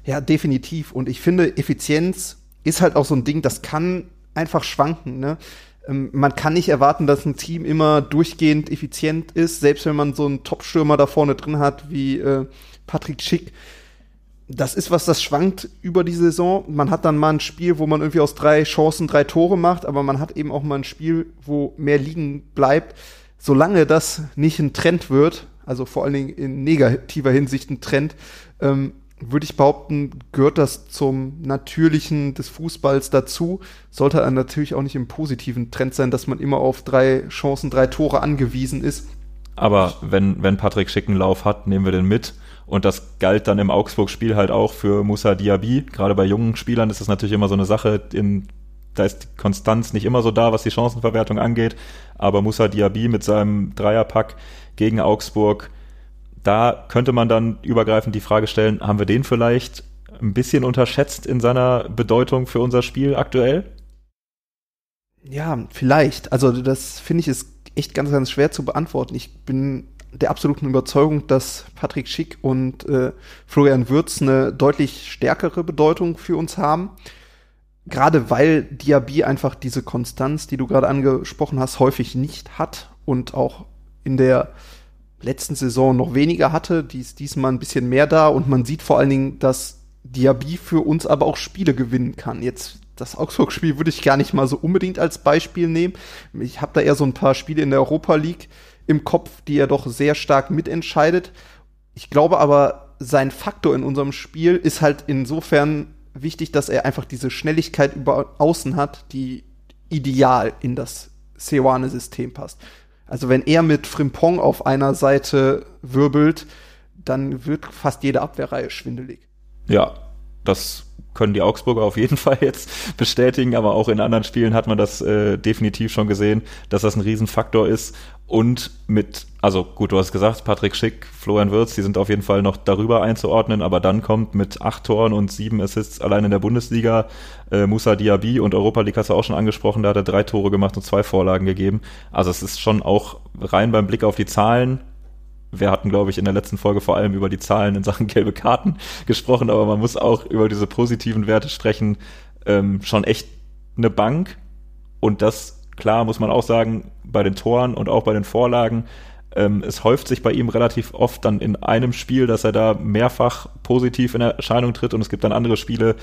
Ja, definitiv. Und ich finde, Effizienz ist halt auch so ein Ding, das kann einfach schwanken. Ne? Ähm, man kann nicht erwarten, dass ein Team immer durchgehend effizient ist, selbst wenn man so einen Top-Stürmer da vorne drin hat wie äh, Patrick Schick. Das ist was, das schwankt über die Saison. Man hat dann mal ein Spiel, wo man irgendwie aus drei Chancen drei Tore macht, aber man hat eben auch mal ein Spiel, wo mehr liegen bleibt. Solange das nicht ein Trend wird, also vor allen Dingen in negativer Hinsicht ein Trend, ähm, würde ich behaupten, gehört das zum Natürlichen des Fußballs dazu. Sollte er natürlich auch nicht im positiven Trend sein, dass man immer auf drei Chancen, drei Tore angewiesen ist. Aber wenn, wenn Patrick Schicken Lauf hat, nehmen wir den mit. Und das galt dann im Augsburg-Spiel halt auch für Musa Diaby. Gerade bei jungen Spielern ist das natürlich immer so eine Sache, in, da ist die Konstanz nicht immer so da, was die Chancenverwertung angeht. Aber Musa Diaby mit seinem Dreierpack gegen Augsburg da könnte man dann übergreifend die Frage stellen, haben wir den vielleicht ein bisschen unterschätzt in seiner Bedeutung für unser Spiel aktuell? Ja, vielleicht. Also das finde ich ist echt ganz, ganz schwer zu beantworten. Ich bin der absoluten Überzeugung, dass Patrick Schick und äh, Florian Würz eine deutlich stärkere Bedeutung für uns haben. Gerade weil Diaby einfach diese Konstanz, die du gerade angesprochen hast, häufig nicht hat und auch in der letzten Saison noch weniger hatte. Die ist diesmal ein bisschen mehr da und man sieht vor allen Dingen, dass Diaby für uns aber auch Spiele gewinnen kann. Jetzt das Augsburg-Spiel würde ich gar nicht mal so unbedingt als Beispiel nehmen. Ich habe da eher so ein paar Spiele in der Europa League im Kopf, die er doch sehr stark mitentscheidet. Ich glaube aber, sein Faktor in unserem Spiel ist halt insofern wichtig, dass er einfach diese Schnelligkeit über Außen hat, die ideal in das Seoane-System passt. Also wenn er mit Frimpong auf einer Seite wirbelt, dann wird fast jede Abwehrreihe schwindelig. Ja, Das können die Augsburger auf jeden Fall jetzt bestätigen, aber auch in anderen Spielen hat man das äh, definitiv schon gesehen, dass das ein Riesenfaktor ist. Und mit, also gut, du hast gesagt, Patrick Schick, Florian Wirz, die sind auf jeden Fall noch darüber einzuordnen, aber dann kommt mit acht Toren und sieben Assists allein in der Bundesliga äh, Musa Diaby und Europa League hast du auch schon angesprochen, da hat er drei Tore gemacht und zwei Vorlagen gegeben. Also es ist schon auch rein beim Blick auf die Zahlen wir hatten, glaube ich, in der letzten Folge vor allem über die Zahlen in Sachen gelbe Karten gesprochen, aber man muss auch über diese positiven Werte sprechen. Ähm, schon echt eine Bank. Und das, klar, muss man auch sagen, bei den Toren und auch bei den Vorlagen. Ähm, es häuft sich bei ihm relativ oft dann in einem Spiel, dass er da mehrfach positiv in Erscheinung tritt und es gibt dann andere Spiele,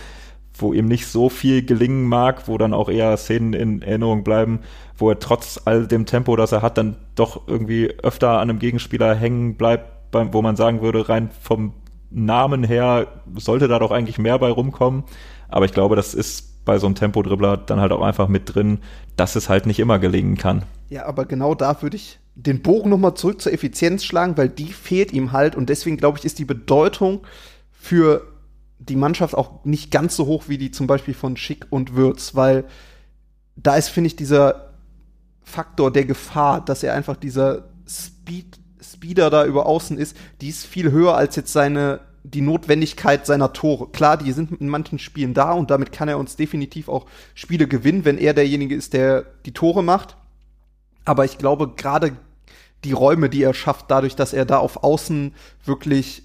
wo ihm nicht so viel gelingen mag, wo dann auch eher Szenen in Erinnerung bleiben, wo er trotz all dem Tempo, das er hat, dann doch irgendwie öfter an einem Gegenspieler hängen bleibt, wo man sagen würde, rein vom Namen her sollte da doch eigentlich mehr bei rumkommen. Aber ich glaube, das ist bei so einem Tempodribbler dann halt auch einfach mit drin, dass es halt nicht immer gelingen kann. Ja, aber genau da würde ich den Bogen nochmal zurück zur Effizienz schlagen, weil die fehlt ihm halt und deswegen glaube ich, ist die Bedeutung für die Mannschaft auch nicht ganz so hoch wie die zum Beispiel von Schick und Würz, weil da ist, finde ich, dieser Faktor der Gefahr, dass er einfach dieser Speed, Speeder da über außen ist, die ist viel höher als jetzt seine, die Notwendigkeit seiner Tore. Klar, die sind in manchen Spielen da und damit kann er uns definitiv auch Spiele gewinnen, wenn er derjenige ist, der die Tore macht. Aber ich glaube, gerade die Räume, die er schafft, dadurch, dass er da auf Außen wirklich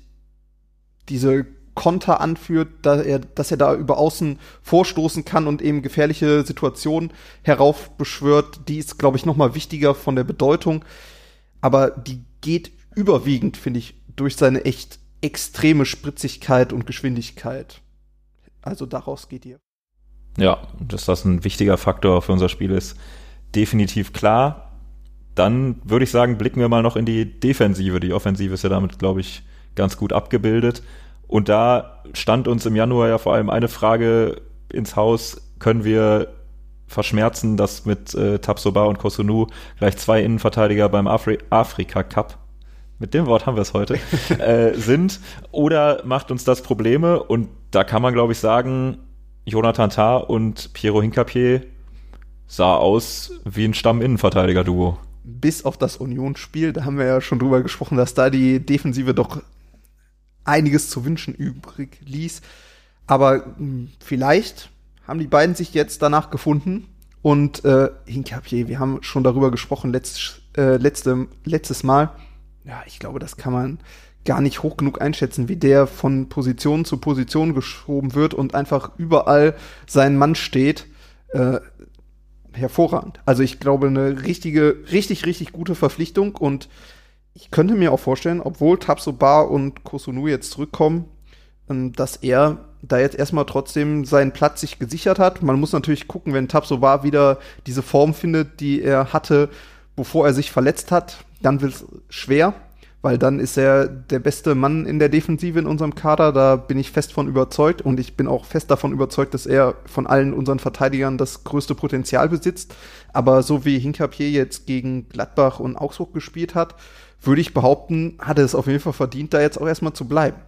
diese Konter anführt, da er, dass er da über außen vorstoßen kann und eben gefährliche Situationen heraufbeschwört, die ist, glaube ich, noch mal wichtiger von der Bedeutung. Aber die geht überwiegend, finde ich, durch seine echt extreme Spritzigkeit und Geschwindigkeit. Also daraus geht ihr. Ja, dass das ein wichtiger Faktor für unser Spiel ist, definitiv klar. Dann würde ich sagen, blicken wir mal noch in die Defensive. Die Offensive ist ja damit, glaube ich, ganz gut abgebildet. Und da stand uns im Januar ja vor allem eine Frage ins Haus, können wir verschmerzen, dass mit äh, Tabsoba und Kosunu gleich zwei Innenverteidiger beim Afri Afrika Cup mit dem Wort haben wir es heute, äh, sind. Oder macht uns das Probleme? Und da kann man, glaube ich, sagen, Jonathan Tah und Piero Hincapier sah aus wie ein Stamm-Innenverteidiger-Duo. Bis auf das Unionsspiel, da haben wir ja schon drüber gesprochen, dass da die Defensive doch einiges zu wünschen übrig ließ. Aber mh, hm, vielleicht haben die beiden sich jetzt danach gefunden. Und äh, Hinkapier, wir haben schon darüber gesprochen letzt, äh, letzte, letztes Mal. Ja, ich glaube, das kann man gar nicht hoch genug einschätzen, wie der von Position zu Position geschoben wird und einfach überall sein Mann steht. Äh, hervorragend. Also ich glaube, eine richtige, richtig, richtig gute Verpflichtung und ich könnte mir auch vorstellen, obwohl Tabsoba und Kosunu jetzt zurückkommen, ähm, dass er da jetzt erstmal trotzdem seinen Platz sich gesichert hat. Man muss natürlich gucken, wenn Tabsoba wieder diese Form findet, die er hatte, bevor er sich verletzt hat, dann wird es schwer, weil dann ist er der beste Mann in der Defensive in unserem Kader. Da bin ich fest von überzeugt und ich bin auch fest davon überzeugt, dass er von allen unseren Verteidigern das größte Potenzial besitzt. Aber so wie Hinkapier jetzt gegen Gladbach und Augsburg gespielt hat, würde ich behaupten, hat er es auf jeden Fall verdient, da jetzt auch erstmal zu bleiben.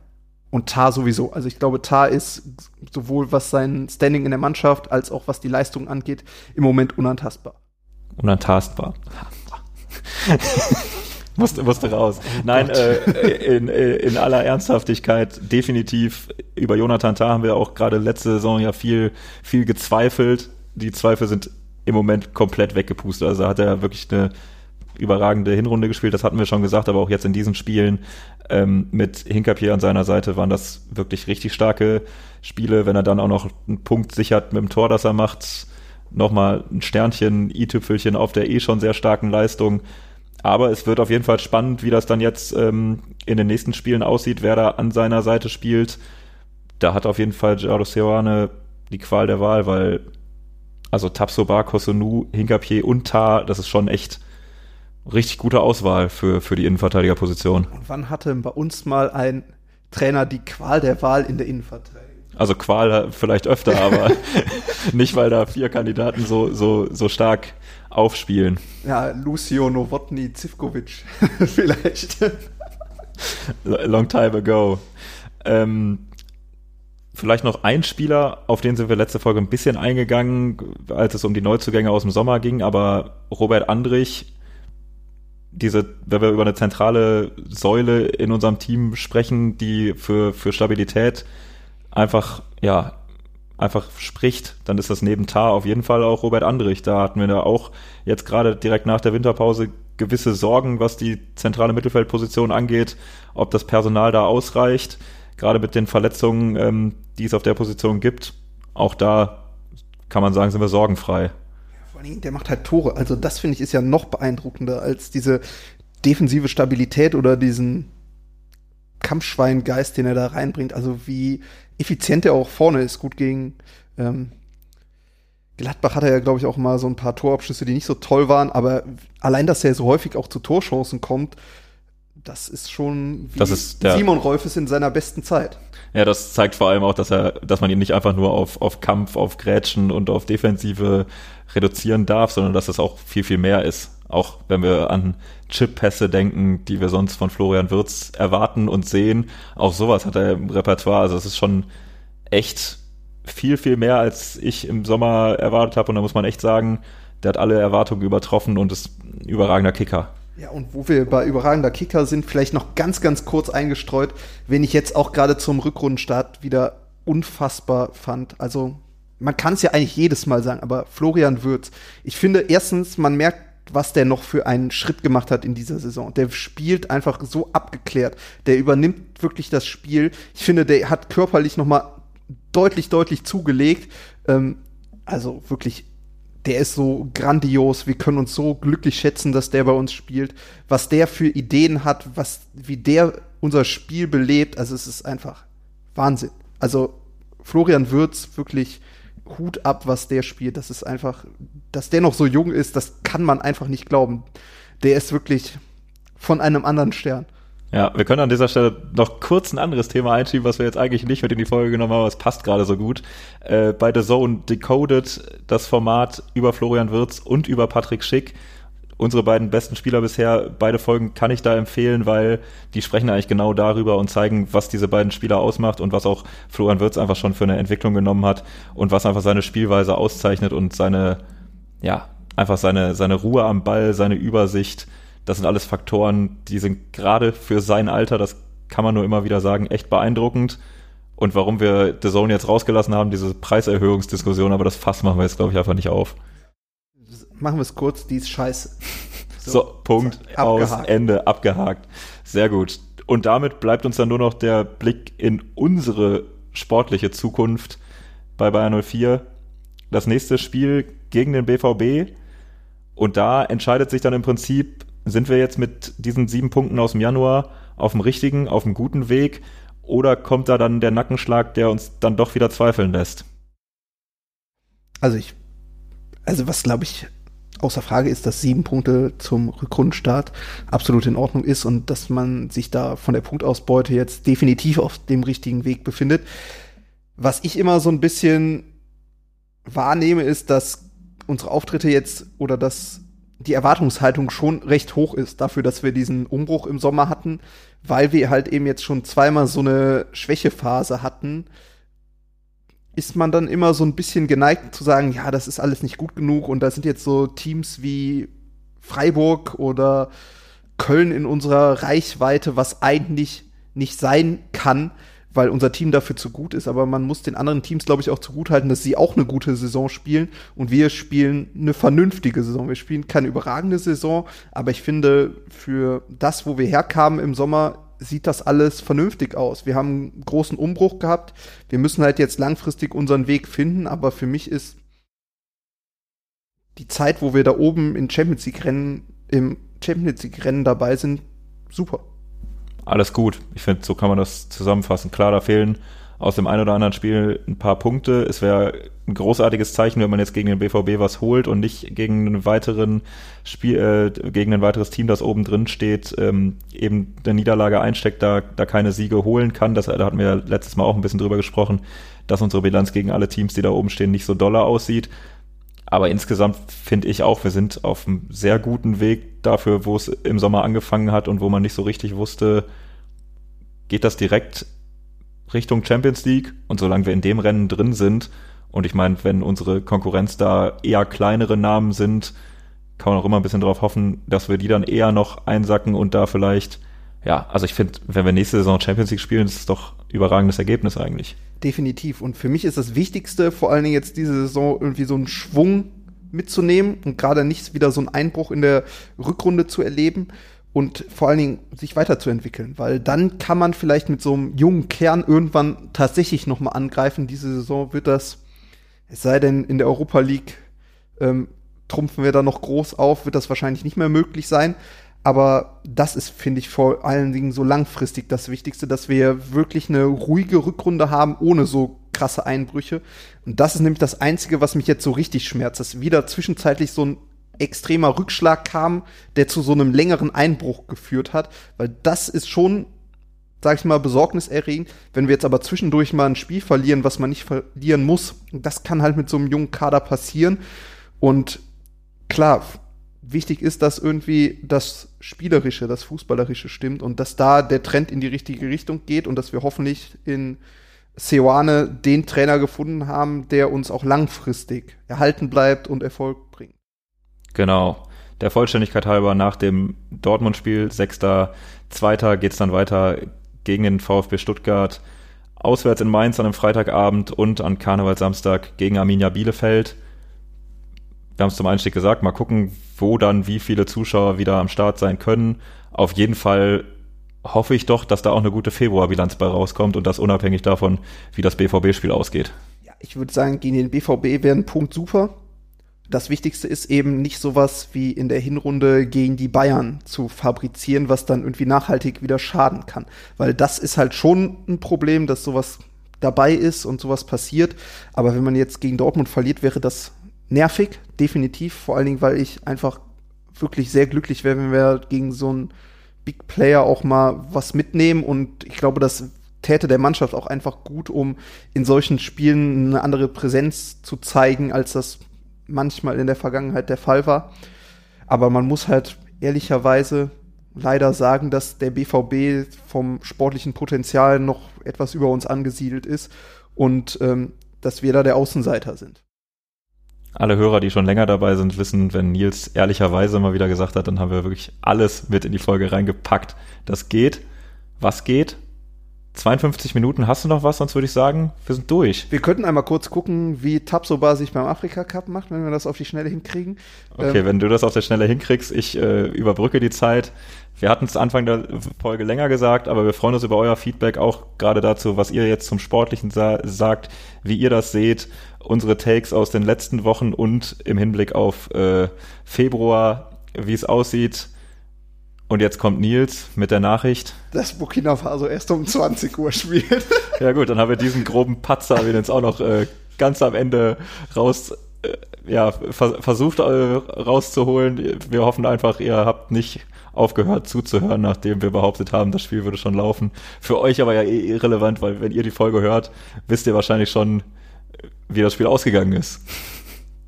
Und Tar sowieso. Also ich glaube, Tar ist sowohl was sein Standing in der Mannschaft als auch was die Leistung angeht, im Moment unantastbar. Unantastbar. musste, musste raus. Oh Nein, äh, in, in aller Ernsthaftigkeit definitiv über Jonathan Tah haben wir auch gerade letzte Saison ja viel, viel gezweifelt. Die Zweifel sind im Moment komplett weggepustet. Also hat er wirklich eine überragende Hinrunde gespielt, das hatten wir schon gesagt, aber auch jetzt in diesen Spielen ähm, mit Hinkapier an seiner Seite waren das wirklich richtig starke Spiele. Wenn er dann auch noch einen Punkt sichert mit dem Tor, das er macht, nochmal ein Sternchen, i-Tüpfelchen auf der eh schon sehr starken Leistung. Aber es wird auf jeden Fall spannend, wie das dann jetzt ähm, in den nächsten Spielen aussieht, wer da an seiner Seite spielt. Da hat auf jeden Fall Gerardo Seoane die Qual der Wahl, weil also Tapsoba, Kosunu, Hinkapier und Tar, das ist schon echt richtig gute Auswahl für, für die Innenverteidigerposition. Und wann hatte bei uns mal ein Trainer die Qual der Wahl in der Innenverteidigung? Also Qual vielleicht öfter, aber nicht, weil da vier Kandidaten so, so, so stark aufspielen. Ja, Lucio Novotny Zivkovic vielleicht. Long time ago. Ähm, Vielleicht noch ein Spieler, auf den sind wir letzte Folge ein bisschen eingegangen, als es um die Neuzugänge aus dem Sommer ging, aber Robert Andrich, diese, wenn wir über eine zentrale Säule in unserem Team sprechen, die für, für Stabilität einfach, ja, einfach spricht, dann ist das neben Tar auf jeden Fall auch Robert Andrich. Da hatten wir da auch jetzt gerade direkt nach der Winterpause gewisse Sorgen, was die zentrale Mittelfeldposition angeht, ob das Personal da ausreicht gerade mit den Verletzungen, ähm, die es auf der Position gibt, auch da kann man sagen, sind wir sorgenfrei. Vor allem, der macht halt Tore. Also das finde ich ist ja noch beeindruckender als diese defensive Stabilität oder diesen Kampfschweingeist, den er da reinbringt. Also wie effizient er auch vorne ist. Gut gegen ähm, Gladbach hat er ja, glaube ich, auch mal so ein paar Torabschlüsse, die nicht so toll waren, aber allein, dass er so häufig auch zu Torchancen kommt, das ist schon wie das ist der, Simon Rolfes in seiner besten Zeit. Ja, das zeigt vor allem auch, dass er, dass man ihn nicht einfach nur auf, auf Kampf, auf Grätschen und auf Defensive reduzieren darf, sondern dass es auch viel, viel mehr ist. Auch wenn wir an Chip-Pässe denken, die wir sonst von Florian Wirz erwarten und sehen. Auch sowas hat er im Repertoire. Also es ist schon echt viel, viel mehr, als ich im Sommer erwartet habe. Und da muss man echt sagen, der hat alle Erwartungen übertroffen und ist ein überragender Kicker. Ja, und wo wir bei überragender Kicker sind, vielleicht noch ganz, ganz kurz eingestreut, wen ich jetzt auch gerade zum Rückrundenstart wieder unfassbar fand. Also, man kann es ja eigentlich jedes Mal sagen, aber Florian Würz, ich finde erstens, man merkt, was der noch für einen Schritt gemacht hat in dieser Saison. Der spielt einfach so abgeklärt. Der übernimmt wirklich das Spiel. Ich finde, der hat körperlich noch mal deutlich, deutlich zugelegt. Ähm, also wirklich der ist so grandios, wir können uns so glücklich schätzen, dass der bei uns spielt, was der für Ideen hat, was, wie der unser Spiel belebt, also es ist einfach Wahnsinn. Also Florian Würz wirklich Hut ab, was der spielt, das ist einfach, dass der noch so jung ist, das kann man einfach nicht glauben. Der ist wirklich von einem anderen Stern. Ja, wir können an dieser Stelle noch kurz ein anderes Thema einschieben, was wir jetzt eigentlich nicht mit in die Folge genommen haben, aber es passt gerade so gut. Äh, bei The Zone Decoded das Format über Florian Wirz und über Patrick Schick. Unsere beiden besten Spieler bisher, beide Folgen kann ich da empfehlen, weil die sprechen eigentlich genau darüber und zeigen, was diese beiden Spieler ausmacht und was auch Florian Wirz einfach schon für eine Entwicklung genommen hat und was einfach seine Spielweise auszeichnet und seine, ja, einfach seine, seine Ruhe am Ball, seine Übersicht, das sind alles Faktoren, die sind gerade für sein Alter, das kann man nur immer wieder sagen, echt beeindruckend. Und warum wir The Zone jetzt rausgelassen haben, diese Preiserhöhungsdiskussion, aber das Fass machen wir jetzt, glaube ich, einfach nicht auf. Machen wir es kurz, die ist scheiße. So, so Punkt, abgehakt. aus, Ende, abgehakt. Sehr gut. Und damit bleibt uns dann nur noch der Blick in unsere sportliche Zukunft bei Bayern 04. Das nächste Spiel gegen den BVB. Und da entscheidet sich dann im Prinzip, sind wir jetzt mit diesen sieben Punkten aus dem Januar auf dem richtigen, auf dem guten Weg oder kommt da dann der Nackenschlag, der uns dann doch wieder zweifeln lässt? Also ich, also was glaube ich außer Frage ist, dass sieben Punkte zum Rückrundenstart absolut in Ordnung ist und dass man sich da von der Punktausbeute jetzt definitiv auf dem richtigen Weg befindet. Was ich immer so ein bisschen wahrnehme, ist, dass unsere Auftritte jetzt oder dass die Erwartungshaltung schon recht hoch ist dafür, dass wir diesen Umbruch im Sommer hatten, weil wir halt eben jetzt schon zweimal so eine Schwächephase hatten, ist man dann immer so ein bisschen geneigt zu sagen, ja, das ist alles nicht gut genug und da sind jetzt so Teams wie Freiburg oder Köln in unserer Reichweite, was eigentlich nicht sein kann, weil unser Team dafür zu gut ist, aber man muss den anderen Teams, glaube ich, auch zu gut halten, dass sie auch eine gute Saison spielen und wir spielen eine vernünftige Saison. Wir spielen keine überragende Saison, aber ich finde, für das, wo wir herkamen im Sommer, sieht das alles vernünftig aus. Wir haben einen großen Umbruch gehabt. Wir müssen halt jetzt langfristig unseren Weg finden, aber für mich ist die Zeit, wo wir da oben in Champions League Rennen, im Champions League Rennen dabei sind, super alles gut. Ich finde, so kann man das zusammenfassen. Klar, da fehlen aus dem einen oder anderen Spiel ein paar Punkte. Es wäre ein großartiges Zeichen, wenn man jetzt gegen den BVB was holt und nicht gegen einen weiteren Spiel, äh, gegen ein weiteres Team, das oben drin steht, ähm, eben eine Niederlage einsteckt, da, da keine Siege holen kann. Das, da hatten wir letztes Mal auch ein bisschen drüber gesprochen, dass unsere Bilanz gegen alle Teams, die da oben stehen, nicht so doller aussieht. Aber insgesamt finde ich auch, wir sind auf einem sehr guten Weg dafür, wo es im Sommer angefangen hat und wo man nicht so richtig wusste, geht das direkt Richtung Champions League. Und solange wir in dem Rennen drin sind, und ich meine, wenn unsere Konkurrenz da eher kleinere Namen sind, kann man auch immer ein bisschen darauf hoffen, dass wir die dann eher noch einsacken und da vielleicht, ja, also ich finde, wenn wir nächste Saison Champions League spielen, ist es doch überragendes Ergebnis eigentlich. Definitiv. Und für mich ist das Wichtigste, vor allen Dingen jetzt diese Saison irgendwie so einen Schwung mitzunehmen und gerade nicht wieder so einen Einbruch in der Rückrunde zu erleben und vor allen Dingen sich weiterzuentwickeln, weil dann kann man vielleicht mit so einem jungen Kern irgendwann tatsächlich noch mal angreifen. Diese Saison wird das, es sei denn in der Europa League ähm, trumpfen wir da noch groß auf, wird das wahrscheinlich nicht mehr möglich sein. Aber das ist, finde ich, vor allen Dingen so langfristig das Wichtigste, dass wir wirklich eine ruhige Rückrunde haben, ohne so krasse Einbrüche. Und das ist nämlich das Einzige, was mich jetzt so richtig schmerzt, dass wieder zwischenzeitlich so ein extremer Rückschlag kam, der zu so einem längeren Einbruch geführt hat. Weil das ist schon, sag ich mal, besorgniserregend. Wenn wir jetzt aber zwischendurch mal ein Spiel verlieren, was man nicht verlieren muss, das kann halt mit so einem jungen Kader passieren. Und klar, wichtig ist, dass irgendwie das Spielerische, das Fußballerische stimmt und dass da der Trend in die richtige Richtung geht und dass wir hoffentlich in Seoane den Trainer gefunden haben, der uns auch langfristig erhalten bleibt und Erfolg bringt. Genau. Der Vollständigkeit halber nach dem Dortmund-Spiel, 6.2. geht es dann weiter gegen den VfB Stuttgart, auswärts in Mainz an einem Freitagabend und an Karnevalsamstag gegen Arminia Bielefeld wir haben es zum Einstieg gesagt, mal gucken, wo dann wie viele Zuschauer wieder am Start sein können. Auf jeden Fall hoffe ich doch, dass da auch eine gute Februarbilanz bei rauskommt und das unabhängig davon, wie das BVB-Spiel ausgeht. Ja, ich würde sagen, gegen den BVB wäre ein Punkt super. Das Wichtigste ist eben nicht sowas wie in der Hinrunde gegen die Bayern zu fabrizieren, was dann irgendwie nachhaltig wieder schaden kann. Weil das ist halt schon ein Problem, dass sowas dabei ist und sowas passiert. Aber wenn man jetzt gegen Dortmund verliert, wäre das nervig, definitiv. Vor allen Dingen, weil ich einfach wirklich sehr glücklich wäre, wenn wir gegen so einen Big Player auch mal was mitnehmen. Und ich glaube, das täte der Mannschaft auch einfach gut, um in solchen Spielen eine andere Präsenz zu zeigen, als das manchmal in der Vergangenheit der Fall war. Aber man muss halt ehrlicherweise leider sagen, dass der BVB vom sportlichen Potenzial noch etwas über uns angesiedelt ist und ähm, dass wir da der Außenseiter sind alle Hörer, die schon länger dabei sind, wissen, wenn Nils ehrlicherweise mal wieder gesagt hat, dann haben wir wirklich alles mit in die Folge reingepackt. Das geht. Was geht? 52 Minuten hast du noch was, sonst würde ich sagen, wir sind durch. Wir könnten einmal kurz gucken, wie Tabsoba sich beim Afrika Cup macht, wenn wir das auf die Schnelle hinkriegen. Okay, ähm, wenn du das auf der Schnelle hinkriegst, ich äh, überbrücke die Zeit. Wir hatten es Anfang der Folge länger gesagt, aber wir freuen uns über euer Feedback auch gerade dazu, was ihr jetzt zum Sportlichen sa sagt, wie ihr das seht, unsere Takes aus den letzten Wochen und im Hinblick auf äh, Februar, wie es aussieht und jetzt kommt Nils mit der Nachricht. Dass Burkina Faso erst um 20 Uhr spielt. ja gut, dann haben wir diesen groben Patzer, wir jetzt auch noch äh, ganz am Ende raus, äh, ja, vers versucht äh, rauszuholen. Wir hoffen einfach, ihr habt nicht aufgehört zuzuhören, nachdem wir behauptet haben, das Spiel würde schon laufen. Für euch aber ja eh irrelevant, weil wenn ihr die Folge hört, wisst ihr wahrscheinlich schon, wie das Spiel ausgegangen ist.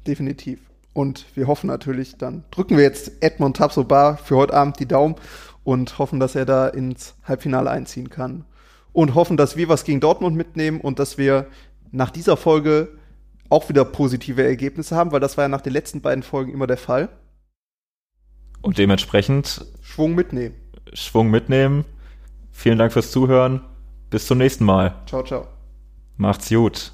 Definitiv. Und wir hoffen natürlich, dann drücken wir jetzt Edmond Tapsoba für heute Abend die Daumen und hoffen, dass er da ins Halbfinale einziehen kann. Und hoffen, dass wir was gegen Dortmund mitnehmen und dass wir nach dieser Folge auch wieder positive Ergebnisse haben, weil das war ja nach den letzten beiden Folgen immer der Fall. Und dementsprechend Schwung mitnehmen. Schwung mitnehmen. Vielen Dank fürs Zuhören. Bis zum nächsten Mal. Ciao, ciao. Macht's gut.